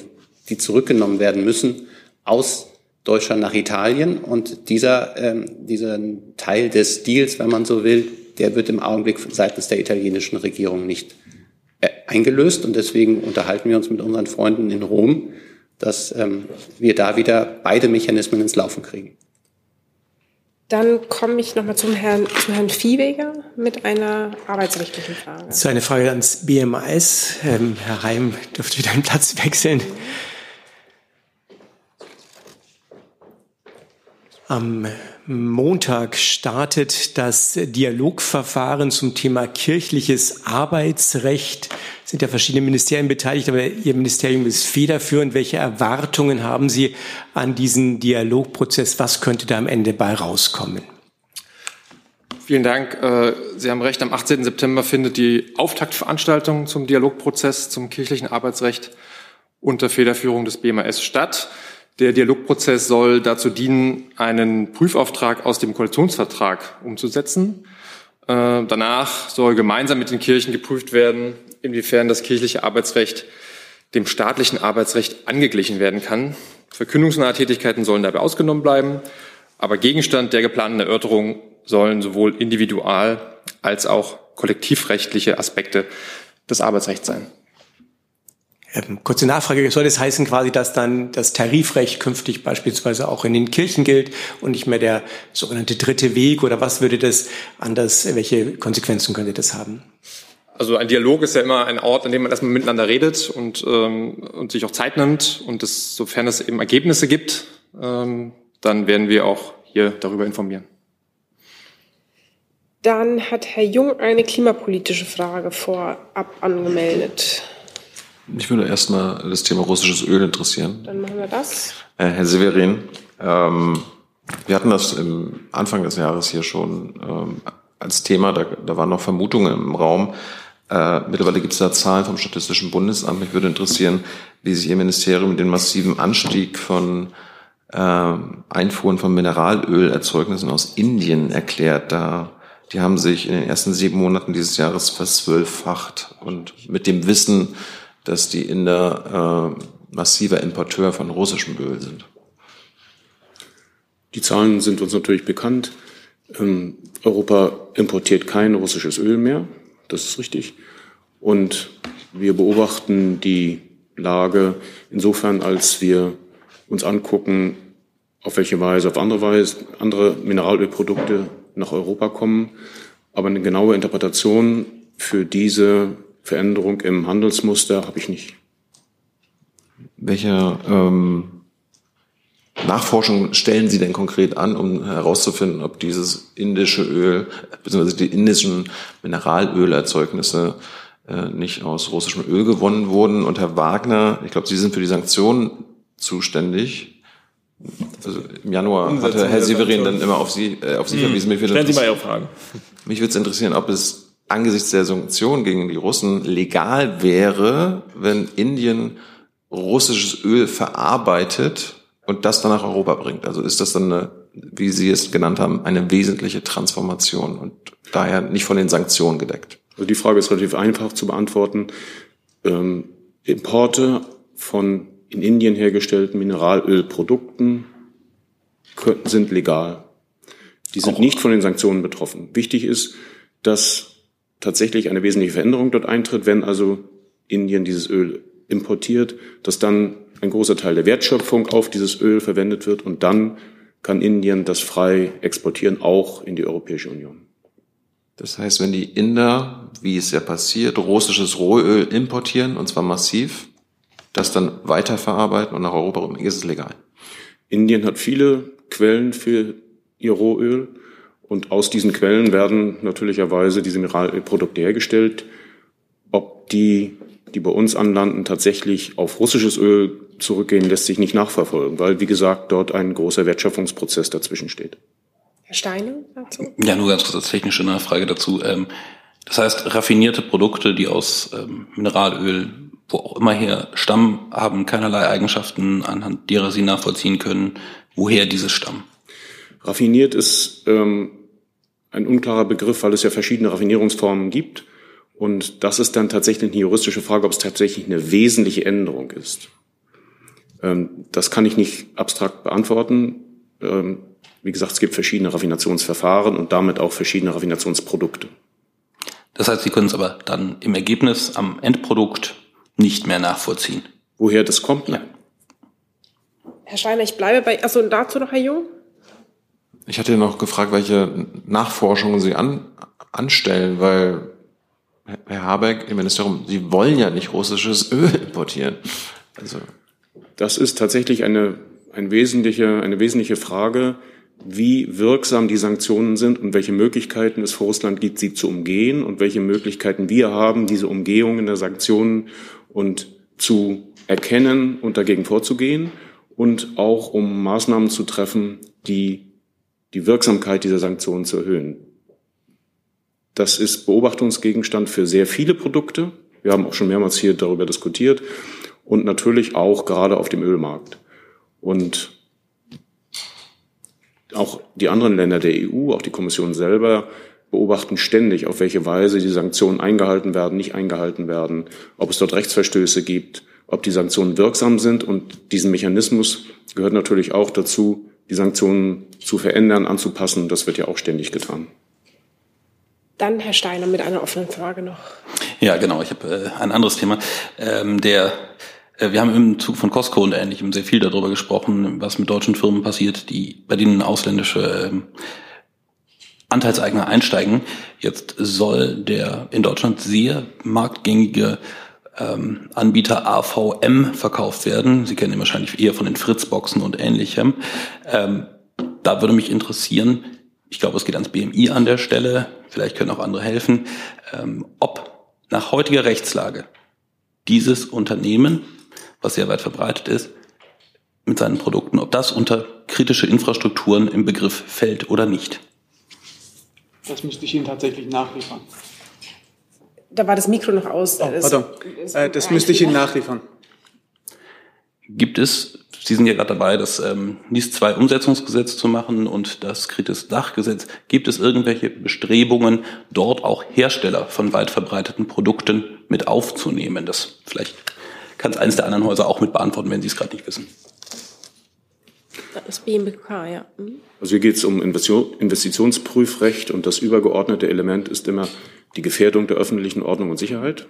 die zurückgenommen werden müssen, aus Deutschland nach Italien. Und dieser, ähm, dieser Teil des Deals, wenn man so will, der wird im Augenblick seitens der italienischen Regierung nicht äh, eingelöst. Und deswegen unterhalten wir uns mit unseren Freunden in Rom dass ähm, wir da wieder beide Mechanismen ins Laufen kriegen. Dann komme ich nochmal zum Herrn, zu Herrn Viehweger mit einer arbeitsrechtlichen Frage. Das ist eine Frage ans BMAS. Ähm, Herr Heim dürfte wieder einen Platz wechseln. Am Montag startet das Dialogverfahren zum Thema kirchliches Arbeitsrecht. Es sind ja verschiedene Ministerien beteiligt, aber Ihr Ministerium ist federführend. Welche Erwartungen haben Sie an diesen Dialogprozess? Was könnte da am Ende bei rauskommen? Vielen Dank. Äh, Sie haben recht. Am 18. September findet die Auftaktveranstaltung zum Dialogprozess zum kirchlichen Arbeitsrecht unter Federführung des BMAS statt. Der Dialogprozess soll dazu dienen, einen Prüfauftrag aus dem Koalitionsvertrag umzusetzen. Äh, danach soll gemeinsam mit den Kirchen geprüft werden, inwiefern das kirchliche Arbeitsrecht dem staatlichen Arbeitsrecht angeglichen werden kann. Verkündungsnahe Tätigkeiten sollen dabei ausgenommen bleiben, aber Gegenstand der geplanten Erörterung sollen sowohl individual als auch kollektivrechtliche Aspekte des Arbeitsrechts sein. Ähm, kurze Nachfrage, soll das heißen quasi, dass dann das Tarifrecht künftig beispielsweise auch in den Kirchen gilt und nicht mehr der sogenannte dritte Weg oder was würde das anders, welche Konsequenzen könnte das haben? Also ein Dialog ist ja immer ein Ort, an dem man erstmal miteinander redet und, ähm, und sich auch Zeit nimmt und es, sofern es eben Ergebnisse gibt, ähm, dann werden wir auch hier darüber informieren. Dann hat Herr Jung eine klimapolitische Frage vorab angemeldet. Mich würde erstmal das Thema russisches Öl interessieren. Dann machen wir das. Äh, Herr Severin, ähm, wir hatten das im Anfang des Jahres hier schon ähm, als Thema, da, da waren noch Vermutungen im Raum. Äh, mittlerweile gibt es da Zahlen vom Statistischen Bundesamt. Mich würde interessieren, wie sich Ihr Ministerium den massiven Anstieg von äh, Einfuhren von Mineralölerzeugnissen aus Indien erklärt. Da die haben sich in den ersten sieben Monaten dieses Jahres verzwölffacht. Und mit dem Wissen, dass die Inder äh, massiver Importeur von russischem Öl sind. Die Zahlen sind uns natürlich bekannt. Ähm, Europa importiert kein russisches Öl mehr, das ist richtig. Und wir beobachten die Lage insofern, als wir uns angucken, auf welche Weise, auf andere Weise andere Mineralölprodukte nach Europa kommen. Aber eine genaue Interpretation für diese Veränderung im Handelsmuster habe ich nicht. Welche ähm, Nachforschungen stellen Sie denn konkret an, um herauszufinden, ob dieses indische Öl, beziehungsweise die indischen Mineralölerzeugnisse äh, nicht aus russischem Öl gewonnen wurden? Und Herr Wagner, ich glaube, Sie sind für die Sanktionen zuständig. Also im Januar Umsetzung hatte Herr Severin dann immer auf Sie, äh, auf Sie Hm. verwiesen. Mich Stellen Sie mal Ihre Fragen. Mich würde es interessieren, ob es angesichts der Sanktionen gegen die Russen legal wäre, wenn Indien russisches Öl verarbeitet und das dann nach Europa bringt. Also ist das dann eine, wie Sie es genannt haben, eine wesentliche Transformation und daher nicht von den Sanktionen gedeckt. Also die Frage ist relativ einfach zu beantworten. Ähm, Importe von in Indien hergestellten Mineralölprodukten sind legal. Die sind nicht von den Sanktionen betroffen. Wichtig ist, dass tatsächlich eine wesentliche Veränderung dort eintritt, wenn also Indien dieses Öl importiert, dass dann ein großer Teil der Wertschöpfung auf dieses Öl verwendet wird und dann kann Indien das frei exportieren, auch in die Europäische Union. Das heißt, wenn die Inder, wie es ja passiert, russisches Rohöl importieren, und zwar massiv, das dann weiterverarbeiten und nach Europa bringen, ist es legal. Indien hat viele Quellen für ihr Rohöl und aus diesen Quellen werden natürlicherweise diese Mineralölprodukte hergestellt. Ob die, die bei uns anlanden, tatsächlich auf russisches Öl zurückgehen, lässt sich nicht nachverfolgen, weil, wie gesagt, dort ein großer Wertschöpfungsprozess dazwischen steht. Herr Steine dazu? Ja, nur ganz kurz als technische Nachfrage dazu. Ähm, Das heißt, raffinierte Produkte, die aus ähm, Mineralöl, wo auch immer her stammen, haben keinerlei Eigenschaften, anhand derer sie nachvollziehen können, woher diese stammen. Raffiniert ist ähm, ein unklarer Begriff, weil es ja verschiedene Raffinierungsformen gibt. Und das ist dann tatsächlich eine juristische Frage, ob es tatsächlich eine wesentliche Änderung ist. Ähm, das kann ich nicht abstrakt beantworten. Ähm, wie gesagt, es gibt verschiedene Raffinationsverfahren und damit auch verschiedene Raffinationsprodukte. Das heißt, Sie können es aber dann im Ergebnis am Endprodukt nicht mehr nachvollziehen. Woher das kommt? Ja. Herr Steiner, ich bleibe bei, also dazu noch Herr Jung? Ich hatte noch gefragt, welche Nachforschungen Sie an, anstellen, weil Herr Habeck im Ministerium, Sie wollen ja nicht russisches Öl importieren. Also Das ist tatsächlich eine, ein wesentliche, eine wesentliche Frage, wie wirksam die Sanktionen sind und welche Möglichkeiten es für Russland gibt, sie zu umgehen und welche Möglichkeiten wir haben, diese Umgehungen der Sanktionen und zu erkennen und dagegen vorzugehen und auch um Maßnahmen zu treffen, die die Wirksamkeit dieser Sanktionen zu erhöhen. Das ist Beobachtungsgegenstand für sehr viele Produkte. Wir haben auch schon mehrmals hier darüber diskutiert und natürlich auch gerade auf dem Ölmarkt. Und auch die anderen Länder der EU, auch die Kommission selber, beobachten ständig, auf welche Weise die Sanktionen eingehalten werden, nicht eingehalten werden, ob es dort Rechtsverstöße gibt, ob die Sanktionen wirksam sind. Und diesen Mechanismus gehört natürlich auch dazu, die Sanktionen zu verändern, anzupassen. Das wird ja auch ständig getan. Dann Herr Steiner mit einer offenen Frage noch. Ja, genau. Ich habe äh, ein anderes Thema. Ähm, der, äh, wir haben im Zug von Costco und Ähnlichem sehr viel darüber gesprochen, was mit deutschen Firmen passiert, die bei denen ausländische ähm, Anteilseigner einsteigen. Jetzt soll der in Deutschland sehr marktgängige ähm, Anbieter AVM verkauft werden. Sie kennen ihn wahrscheinlich eher von den Fritzboxen und Ähnlichem. Ähm, da würde mich interessieren, ich glaube, es geht ans BMI an der Stelle, vielleicht können auch andere helfen, ähm, ob nach heutiger Rechtslage dieses Unternehmen, was sehr weit verbreitet ist, mit seinen Produkten, ob das unter kritische Infrastrukturen im Begriff fällt oder nicht. Das müsste ich Ihnen tatsächlich nachliefern. Da war das Mikro noch aus. Oh, pardon. Äh, das müsste ich Ihnen nachliefern. Gibt es, Sie sind ja gerade dabei, das ähm, NIS-2-Umsetzungsgesetz zu machen und das Kritis-Dachgesetz. Gibt es irgendwelche Bestrebungen, dort auch Hersteller von weit verbreiteten Produkten mit aufzunehmen? Das vielleicht kann es eines der anderen Häuser auch mit beantworten, wenn Sie es gerade nicht wissen. Das BMWK, ja. Mhm. Also hier geht es um Investition- Investitionsprüfrecht und das übergeordnete Element ist immer die Gefährdung der öffentlichen Ordnung und Sicherheit.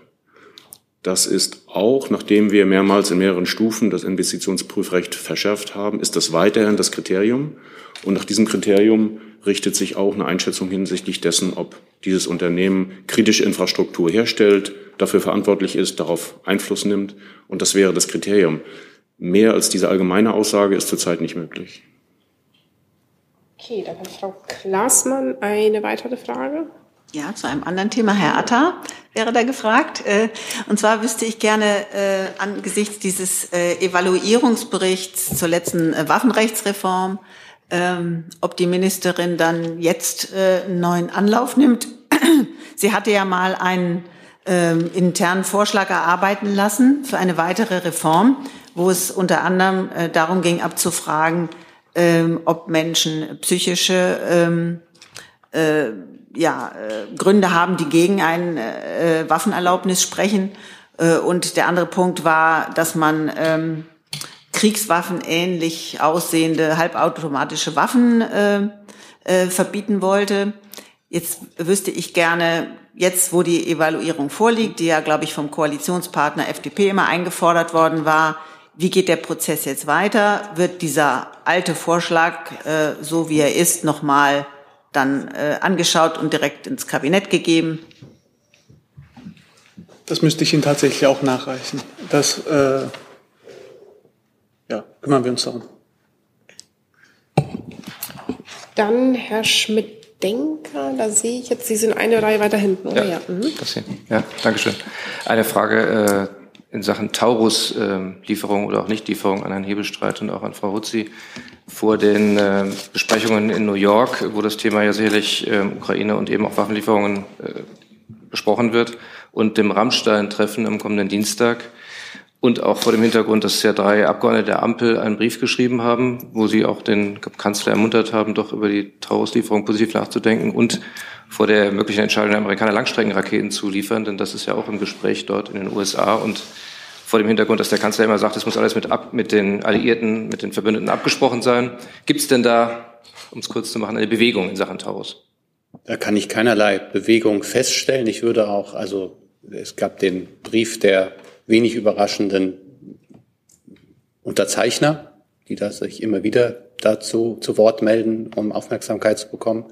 Das ist auch, nachdem wir mehrmals in mehreren Stufen das Investitionsprüfrecht verschärft haben, ist das weiterhin das Kriterium. Und nach diesem Kriterium richtet sich auch eine Einschätzung hinsichtlich dessen, ob dieses Unternehmen kritische Infrastruktur herstellt, dafür verantwortlich ist, darauf Einfluss nimmt. Und das wäre das Kriterium. Mehr als diese allgemeine Aussage ist zurzeit nicht möglich. Okay, dann hat Frau Klaasmann eine weitere Frage. Ja, zu einem anderen Thema. Herr Atta wäre da gefragt. Äh, und zwar wüsste ich gerne äh, angesichts dieses äh, Evaluierungsberichts zur letzten Waffenrechtsreform, ähm, ob die Ministerin dann jetzt einen neuen Anlauf nimmt. Sie hatte ja mal einen ähm, internen Vorschlag erarbeiten lassen für eine weitere Reform, wo es unter anderem darum ging, abzufragen, ähm, ob Menschen psychische ja, äh, Gründe haben, die gegen eine äh, Waffenerlaubnis sprechen. Äh, und der andere Punkt war, dass man ähm, Kriegswaffen ähnlich aussehende halbautomatische Waffen äh, äh, verbieten wollte. Jetzt wüsste ich gerne, jetzt wo die Evaluierung vorliegt, die ja, glaube ich, vom Koalitionspartner FDP immer eingefordert worden war, wie geht der Prozess jetzt weiter? Wird dieser alte Vorschlag, äh, so wie er ist, nochmal dann äh, angeschaut und direkt ins Kabinett gegeben? Das müsste ich Ihnen tatsächlich auch nachreichen. Das äh, ja, kümmern wir uns darum. Dann Herr Schmidt-Denker, da sehe ich jetzt, Sie sind eine Reihe weiter hinten. Ja, ja. Mhm. ja danke schön. Eine Frage äh, in Sachen Taurus-Lieferung äh, oder auch Nichtlieferung an Herrn Hebelstreit und auch an Frau Hutzi vor den äh, Besprechungen in New York, wo das Thema ja sicherlich äh, Ukraine und eben auch Waffenlieferungen äh, besprochen wird, und dem Rammstein-Treffen am kommenden Dienstag. Und auch vor dem Hintergrund, dass ja drei Abgeordnete der Ampel einen Brief geschrieben haben, wo sie auch den Kanzler ermuntert haben, doch über die Taurus-Lieferung positiv nachzudenken und vor der möglichen Entscheidung der Amerikaner Langstreckenraketen zu liefern, denn das ist ja auch im Gespräch dort in den USA und vor dem Hintergrund, dass der Kanzler immer sagt, es muss alles mit, ab, mit den Alliierten, mit den Verbündeten abgesprochen sein. Gibt es denn da, um es kurz zu machen, eine Bewegung in Sachen Taurus? Da kann ich keinerlei Bewegung feststellen. Ich würde auch, also es gab den Brief der wenig überraschenden Unterzeichner, die da sich immer wieder dazu zu Wort melden, um Aufmerksamkeit zu bekommen.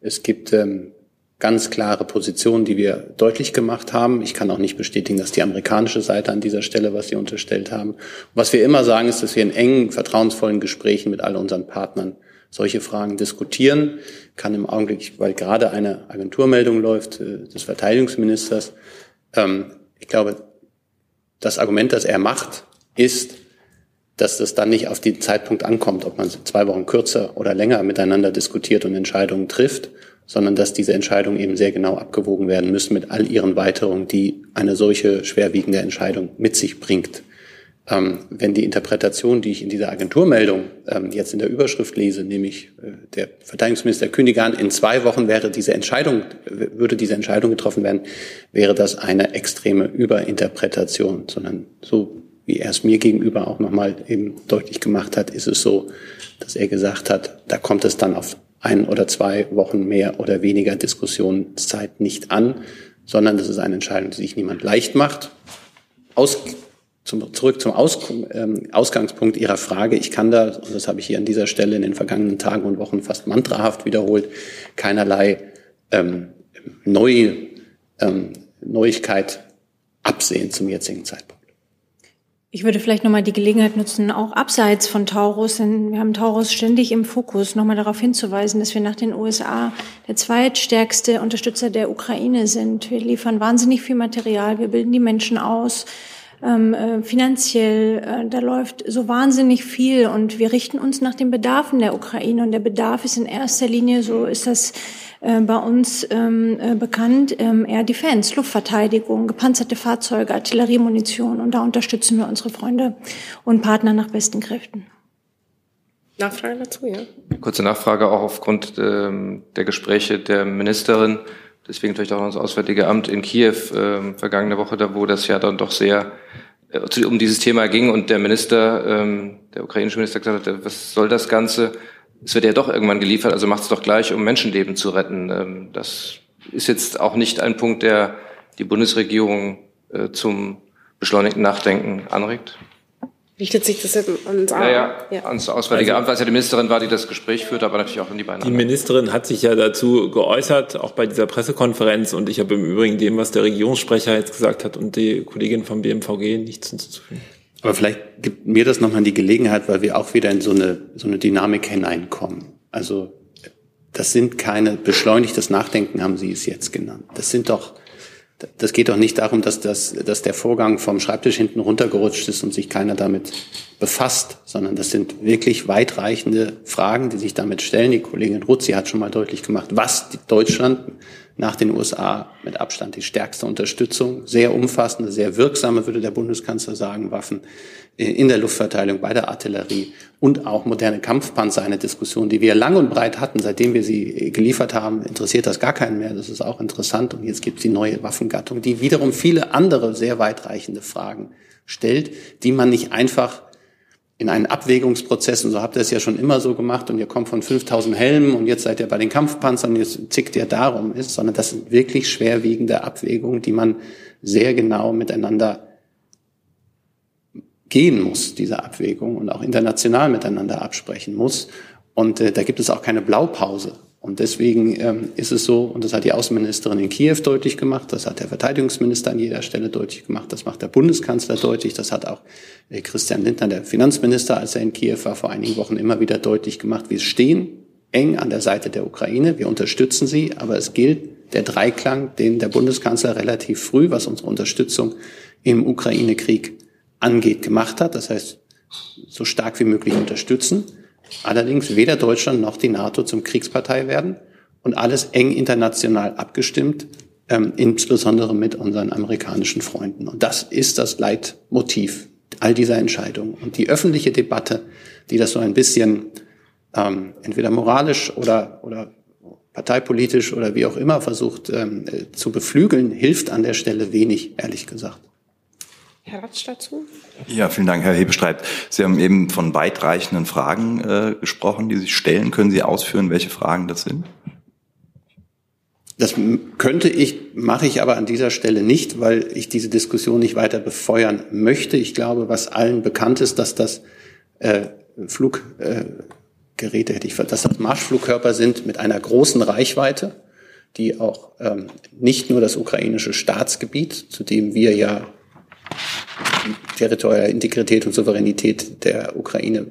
Es gibt ähm, ganz klare Position, die wir deutlich gemacht haben. Ich kann auch nicht bestätigen, dass die amerikanische Seite an dieser Stelle, was Sie unterstellt haben. Was wir immer sagen, ist, dass wir in engen, vertrauensvollen Gesprächen mit all unseren Partnern solche Fragen diskutieren. Kann im Augenblick, weil gerade eine Agenturmeldung läuft äh, des Verteidigungsministers, ähm, ich glaube, das Argument, das er macht, ist, dass das dann nicht auf den Zeitpunkt ankommt, ob man zwei Wochen kürzer oder länger miteinander diskutiert und Entscheidungen trifft, sondern dass diese Entscheidungen eben sehr genau abgewogen werden müssen mit all ihren Weiterungen, die eine solche schwerwiegende Entscheidung mit sich bringt. Ähm, wenn die Interpretation, die ich in dieser Agenturmeldung ähm, jetzt in der Überschrift lese, nämlich äh, der Verteidigungsminister kündige in zwei Wochen wäre diese Entscheidung, würde diese Entscheidung getroffen werden, wäre das eine extreme Überinterpretation, sondern so wie er es mir gegenüber auch nochmal eben deutlich gemacht hat, ist es so, dass er gesagt hat, da kommt es dann auf ein oder zwei Wochen mehr oder weniger Diskussionszeit nicht an, sondern das ist eine Entscheidung, die sich niemand leicht macht. Aus, zum, zurück zum Aus, ähm, Ausgangspunkt Ihrer Frage. Ich kann da, und das habe ich hier an dieser Stelle in den vergangenen Tagen und Wochen fast mantrahaft wiederholt, keinerlei ähm, neue ähm, Neuigkeit absehen zum jetzigen Zeitpunkt. Ich würde vielleicht nochmal die Gelegenheit nutzen, auch abseits von Taurus, denn wir haben Taurus ständig im Fokus, nochmal darauf hinzuweisen, dass wir nach den USA der zweitstärkste Unterstützer der Ukraine sind. Wir liefern wahnsinnig viel Material, wir bilden die Menschen aus, ähm, äh, finanziell, äh, da läuft so wahnsinnig viel und wir richten uns nach den Bedarfen der Ukraine und der Bedarf ist in erster Linie, so ist das äh, bei uns ähm, äh, bekannt, ähm, Air Defense, Luftverteidigung, gepanzerte Fahrzeuge, Artilleriemunition. Und da unterstützen wir unsere Freunde und Partner nach besten Kräften. Nachfrage dazu, ja. Kurze Nachfrage auch aufgrund ähm, der Gespräche der Ministerin, deswegen vielleicht auch das Auswärtige Amt in Kiew ähm, vergangene Woche, da wo das ja dann doch sehr äh, um dieses Thema ging und der Minister, ähm, der ukrainische Minister gesagt hat, was soll das Ganze? es wird ja doch irgendwann geliefert, also macht es doch gleich, um Menschenleben zu retten. Ähm, das ist jetzt auch nicht ein Punkt, der die Bundesregierung äh, zum beschleunigten Nachdenken anregt? Richtet sich das ans, naja, ja. ans Auswärtige also, Amt, weil es ja die Ministerin war, die das Gespräch führt, aber natürlich auch an die beiden. Die Ministerin hat sich ja dazu geäußert, auch bei dieser Pressekonferenz. Und ich habe im Übrigen dem, was der Regierungssprecher jetzt gesagt hat und die Kollegin vom BMVG nichts hinzuzufügen. Aber vielleicht gibt mir das nochmal die Gelegenheit, weil wir auch wieder in so eine, so eine Dynamik hineinkommen. Also das sind keine beschleunigtes Nachdenken, haben Sie es jetzt genannt. Das sind doch, das geht doch nicht darum, dass, das, dass der Vorgang vom Schreibtisch hinten runtergerutscht ist und sich keiner damit befasst, sondern das sind wirklich weitreichende Fragen, die sich damit stellen. Die Kollegin Ruzzi hat schon mal deutlich gemacht, was Deutschland nach den USA mit Abstand die stärkste Unterstützung, sehr umfassende, sehr wirksame, würde der Bundeskanzler sagen, Waffen in der Luftverteilung, bei der Artillerie und auch moderne Kampfpanzer, eine Diskussion, die wir lang und breit hatten, seitdem wir sie geliefert haben, interessiert das gar keinen mehr. Das ist auch interessant. Und jetzt gibt es die neue Waffengattung, die wiederum viele andere sehr weitreichende Fragen stellt, die man nicht einfach in einen Abwägungsprozess, und so habt ihr es ja schon immer so gemacht, und ihr kommt von 5000 Helmen und jetzt seid ihr bei den Kampfpanzern. Und jetzt zickt ihr darum. Ist, sondern das sind wirklich schwerwiegende Abwägungen, die man sehr genau miteinander gehen muss, diese Abwägung, und auch international miteinander absprechen muss. Und äh, da gibt es auch keine Blaupause. Und deswegen ähm, ist es so, und das hat die Außenministerin in Kiew deutlich gemacht, das hat der Verteidigungsminister an jeder Stelle deutlich gemacht, das macht der Bundeskanzler deutlich, das hat auch äh, Christian Lindner, der Finanzminister, als er in Kiew war, vor einigen Wochen immer wieder deutlich gemacht. Wir stehen eng an der Seite der Ukraine, wir unterstützen sie, aber es gilt der Dreiklang, den der Bundeskanzler relativ früh, was unsere Unterstützung im Ukraine-Krieg angeht, gemacht hat. Das heißt, so stark wie möglich unterstützen Allerdings weder Deutschland noch die NATO zum Kriegspartei werden und alles eng international abgestimmt, ähm, insbesondere mit unseren amerikanischen Freunden. Und das ist das Leitmotiv all dieser Entscheidungen. Und die öffentliche Debatte, die das so ein bisschen ähm, entweder moralisch oder, oder parteipolitisch oder wie auch immer versucht ähm, äh, zu beflügeln, hilft an der Stelle wenig, ehrlich gesagt. Herr Ratsch dazu? Ja, vielen Dank, Herr Hebestreit. Sie haben eben von weitreichenden Fragen äh, gesprochen, die sich stellen. Können Sie ausführen, welche Fragen das sind? Das könnte ich, mache ich aber an dieser Stelle nicht, weil ich diese Diskussion nicht weiter befeuern möchte. Ich glaube, was allen bekannt ist, dass das äh, Fluggeräte, äh, hätte ich, dass das Marschflugkörper sind mit einer großen Reichweite, die auch ähm, nicht nur das ukrainische Staatsgebiet, zu dem wir ja territoriale Integrität und Souveränität der Ukraine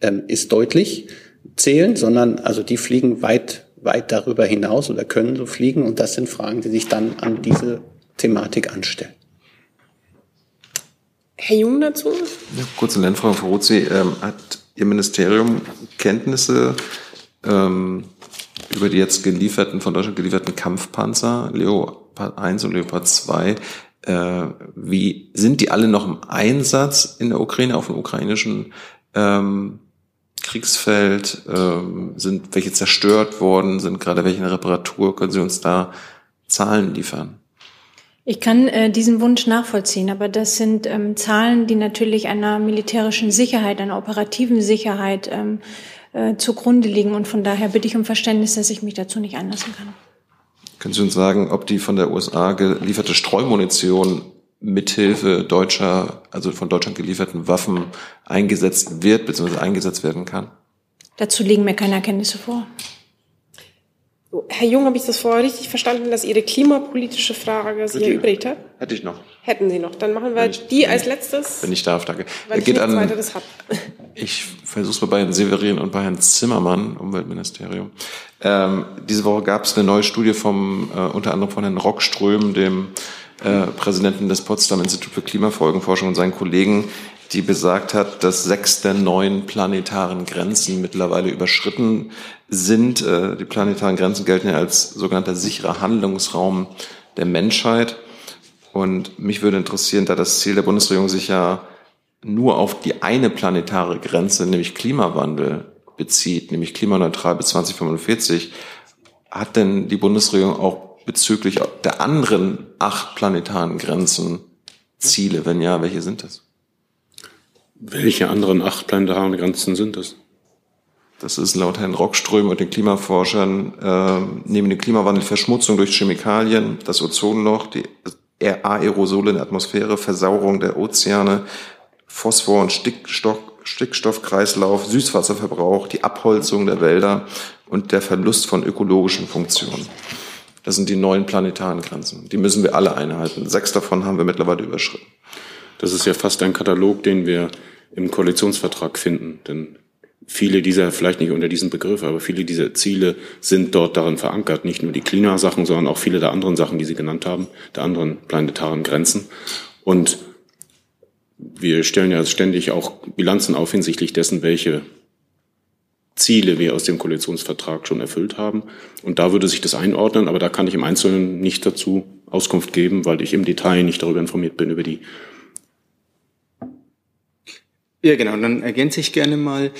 ähm, ist deutlich zählen, sondern also die fliegen weit, weit darüber hinaus oder können so fliegen und das sind Fragen, die sich dann an diese Thematik anstellen. Herr Jung dazu? Ja, kurze Lernfrage, Frau Ruzzi. Ähm, hat Ihr Ministerium Kenntnisse ähm, über die jetzt gelieferten, von Deutschland gelieferten Kampfpanzer, Leopard 1 und Leopard 2 äh, wie sind die alle noch im Einsatz in der Ukraine auf dem ukrainischen ähm, Kriegsfeld? Ähm, sind welche zerstört worden? Sind gerade welche in Reparatur? Können Sie uns da Zahlen liefern? Ich kann äh, diesen Wunsch nachvollziehen, aber das sind ähm, Zahlen, die natürlich einer militärischen Sicherheit, einer operativen Sicherheit ähm, äh, zugrunde liegen. Und von daher bitte ich um Verständnis, dass ich mich dazu nicht anlassen kann. Können Sie uns sagen, ob die von der USA gelieferte Streumunition mithilfe deutscher, also von Deutschland gelieferten Waffen eingesetzt wird bzw. eingesetzt werden kann? Dazu liegen mir keine Erkenntnisse vor. Herr Jung, habe ich das vorher richtig verstanden, dass Ihre klimapolitische Frage sich erübrigt hat? Hätte ich noch. Hätten Sie noch. Dann machen wir ich, die als letztes. Wenn ich darf, danke. Weil ich geht an, weiteres habe. Ich versuche es mal bei Herrn Severin und bei Herrn Zimmermann, Umweltministerium. Ähm, diese Woche gab es eine neue Studie vom, äh, unter anderem von Herrn Rockström, dem äh, Präsidenten des Potsdam Institut für Klimafolgenforschung und seinen Kollegen, die besagt hat, dass sechs der neun planetaren Grenzen mittlerweile überschritten sind. Äh, die planetaren Grenzen gelten ja als sogenannter sicherer Handlungsraum der Menschheit. Und mich würde interessieren, da das Ziel der Bundesregierung sich ja nur auf die eine planetare Grenze, nämlich Klimawandel, bezieht, nämlich klimaneutral bis 2045, hat denn die Bundesregierung auch bezüglich der anderen acht planetaren Grenzen Ziele? Wenn ja, welche sind das? Welche anderen acht planetaren Grenzen sind es? Das ist laut Herrn Rockström und den Klimaforschern äh, neben dem Klimawandel Verschmutzung durch Chemikalien, das Ozonloch, die Aerosole in der Atmosphäre, Versauerung der Ozeane, Phosphor- und Stickstoff, Stickstoffkreislauf, Süßwasserverbrauch, die Abholzung der Wälder und der Verlust von ökologischen Funktionen. Das sind die neuen planetaren Grenzen. Die müssen wir alle einhalten. Sechs davon haben wir mittlerweile überschritten. Das ist ja fast ein Katalog, den wir im Koalitionsvertrag finden. Denn viele dieser, vielleicht nicht unter diesem Begriff, aber viele dieser Ziele sind dort darin verankert. Nicht nur die Klimasachen, sondern auch viele der anderen Sachen, die Sie genannt haben, der anderen planetaren Grenzen. Und wir stellen ja ständig auch Bilanzen auf hinsichtlich dessen, welche Ziele wir aus dem Koalitionsvertrag schon erfüllt haben. Und da würde sich das einordnen, aber da kann ich im Einzelnen nicht dazu Auskunft geben, weil ich im Detail nicht darüber informiert bin, über die. Ja, genau, dann ergänze ich gerne mal.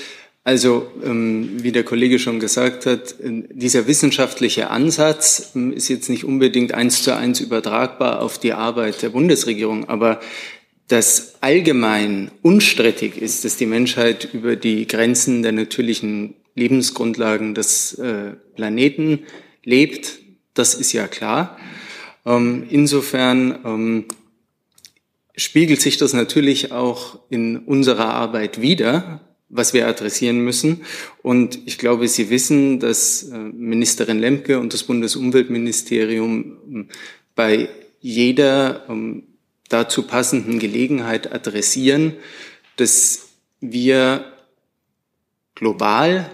Also, ähm, wie der Kollege schon gesagt hat, dieser wissenschaftliche Ansatz ähm, ist jetzt nicht unbedingt eins zu eins übertragbar auf die Arbeit der Bundesregierung, aber dass allgemein unstrittig ist, dass die Menschheit über die Grenzen der natürlichen Lebensgrundlagen des äh, Planeten lebt, das ist ja klar. Ähm, insofern spiegelt sich das natürlich auch in unserer Arbeit wider, was wir adressieren müssen. Und ich glaube, Sie wissen, dass äh, Ministerin Lemke und das Bundesumweltministerium ähm, bei jeder ähm, dazu passenden Gelegenheit adressieren, dass wir global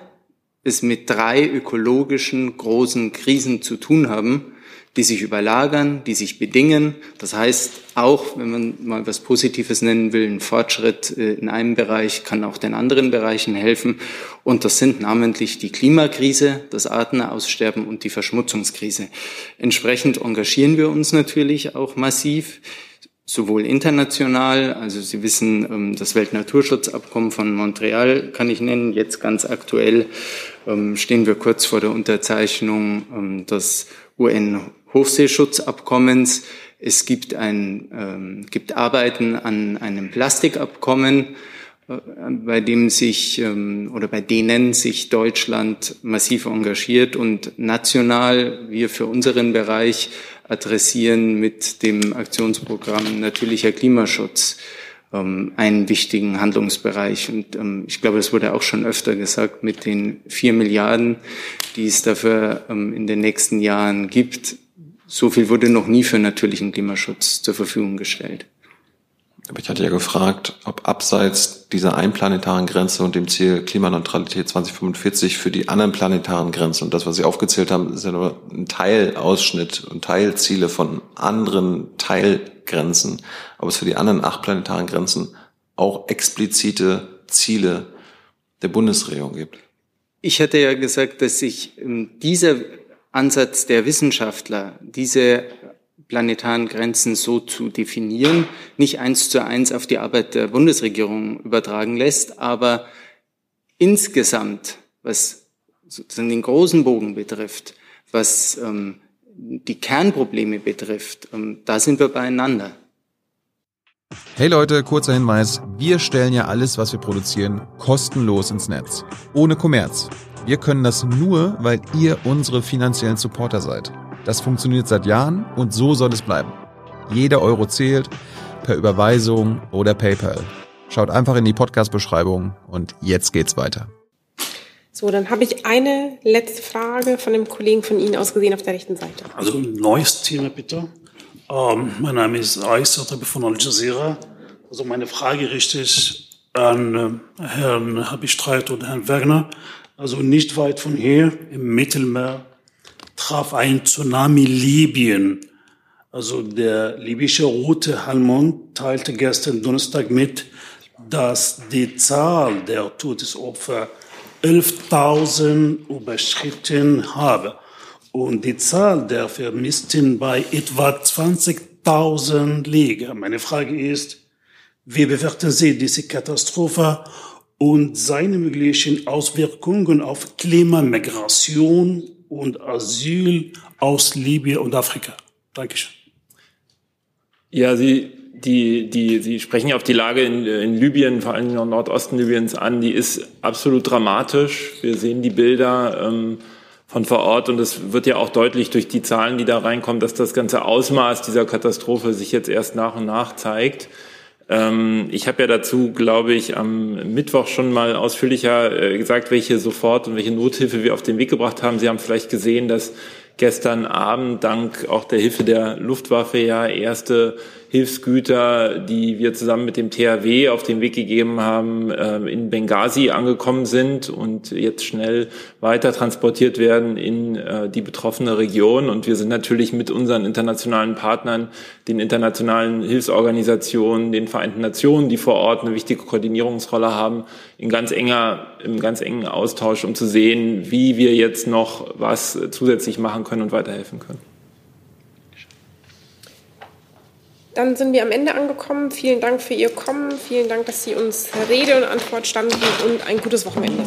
es mit drei ökologischen großen Krisen zu tun haben, die sich überlagern, die sich bedingen. Das heißt, auch wenn man mal was Positives nennen will, ein Fortschritt äh, in einem Bereich kann auch den anderen Bereichen helfen. Und das sind namentlich die Klimakrise, das Artenaussterben und die Verschmutzungskrise. Entsprechend engagieren wir uns natürlich auch massiv sowohl international, also Sie wissen, ähm, das Weltnaturschutzabkommen von Montreal kann ich nennen. Jetzt ganz aktuell ähm, stehen wir kurz vor der Unterzeichnung ähm, des UN-Hochseeschutzabkommens. Es gibt, ein, gibt Arbeiten an einem Plastikabkommen, äh, bei dem sich oder bei denen sich Deutschland massiv engagiert und national wir für unseren Bereich adressieren mit dem Aktionsprogramm Natürlicher Klimaschutz ähm, einen wichtigen Handlungsbereich. Und ähm, ich glaube, es wurde auch schon öfter gesagt, mit den vier Milliarden, die es dafür ähm, in den nächsten Jahren gibt, so viel wurde noch nie für natürlichen Klimaschutz zur Verfügung gestellt. Aber ich hatte ja gefragt, ob abseits dieser einplanetaren Grenze und dem Ziel Klimaneutralität 2045 für die anderen planetaren Grenzen und das, was Sie aufgezählt haben, ist ja nur ein Teilausschnitt und Teilziele von anderen Teilgrenzen, ob es für die anderen acht planetaren Grenzen auch explizite Ziele der Bundesregierung gibt. Ich hatte ja gesagt, dass sich ähm, dieser Ansatz der Wissenschaftler, diese planetaren Grenzen so zu definieren, nicht eins zu eins auf die Arbeit der Bundesregierung übertragen lässt, aber insgesamt, was sozusagen den großen Bogen betrifft, was ähm, die Kernprobleme betrifft, ähm, da sind wir beieinander. Hey Leute, kurzer Hinweis. Wir stellen ja alles, was wir produzieren, kostenlos ins Netz. Ohne Kommerz. Wir können das nur, weil ihr unsere finanziellen Supporter seid. Das funktioniert seit Jahren und so soll es bleiben. Jeder Euro zählt, per Überweisung oder PayPal. Schaut einfach in die Podcast-Beschreibung und jetzt geht's weiter. So, dann habe ich eine letzte Frage von dem Kollegen von Ihnen aus gesehen auf der rechten Seite. Also ein neues Thema bitte. Ähm, mein Name ist Ais von Al Jazeera. Also meine Frage richtet sich an äh, Herrn Habistreit und Herrn Wagner. Also nicht weit von hier im Mittelmeer traf ein Tsunami Libyen. Also der libysche Rote Halmond teilte gestern Donnerstag mit, dass die Zahl der Todesopfer 11.000 überschritten habe und die Zahl der Vermissten bei etwa 20.000 liege. Meine Frage ist, wie bewerten Sie diese Katastrophe und seine möglichen Auswirkungen auf Klimamigration und Asyl aus Libyen und Afrika. Dankeschön. Ja, Sie, die, die, Sie sprechen ja auf die Lage in, in Libyen, vor allem im Nordosten Libyens an. Die ist absolut dramatisch. Wir sehen die Bilder ähm, von vor Ort und es wird ja auch deutlich durch die Zahlen, die da reinkommen, dass das ganze Ausmaß dieser Katastrophe sich jetzt erst nach und nach zeigt. Ähm, ich habe ja dazu, glaube ich, am Mittwoch schon mal ausführlicher äh, gesagt, welche Sofort- und welche Nothilfe wir auf den Weg gebracht haben. Sie haben vielleicht gesehen, dass gestern Abend dank auch der Hilfe der Luftwaffe ja erste Hilfsgüter, die wir zusammen mit dem THW auf den Weg gegeben haben, ähm, in Benghazi angekommen sind und jetzt schnell weiter transportiert werden in äh, die betroffene Region. Und wir sind natürlich mit unseren internationalen Partnern, den internationalen Hilfsorganisationen, den Vereinten Nationen, die vor Ort eine wichtige Koordinierungsrolle haben, in ganz enger, im ganz engen Austausch, um zu sehen, wie wir jetzt noch was zusätzlich machen können und weiterhelfen können. Dann sind wir am Ende angekommen. Vielen Dank für Ihr Kommen. Vielen Dank, dass Sie uns Rede und Antwort standen und ein gutes Wochenende.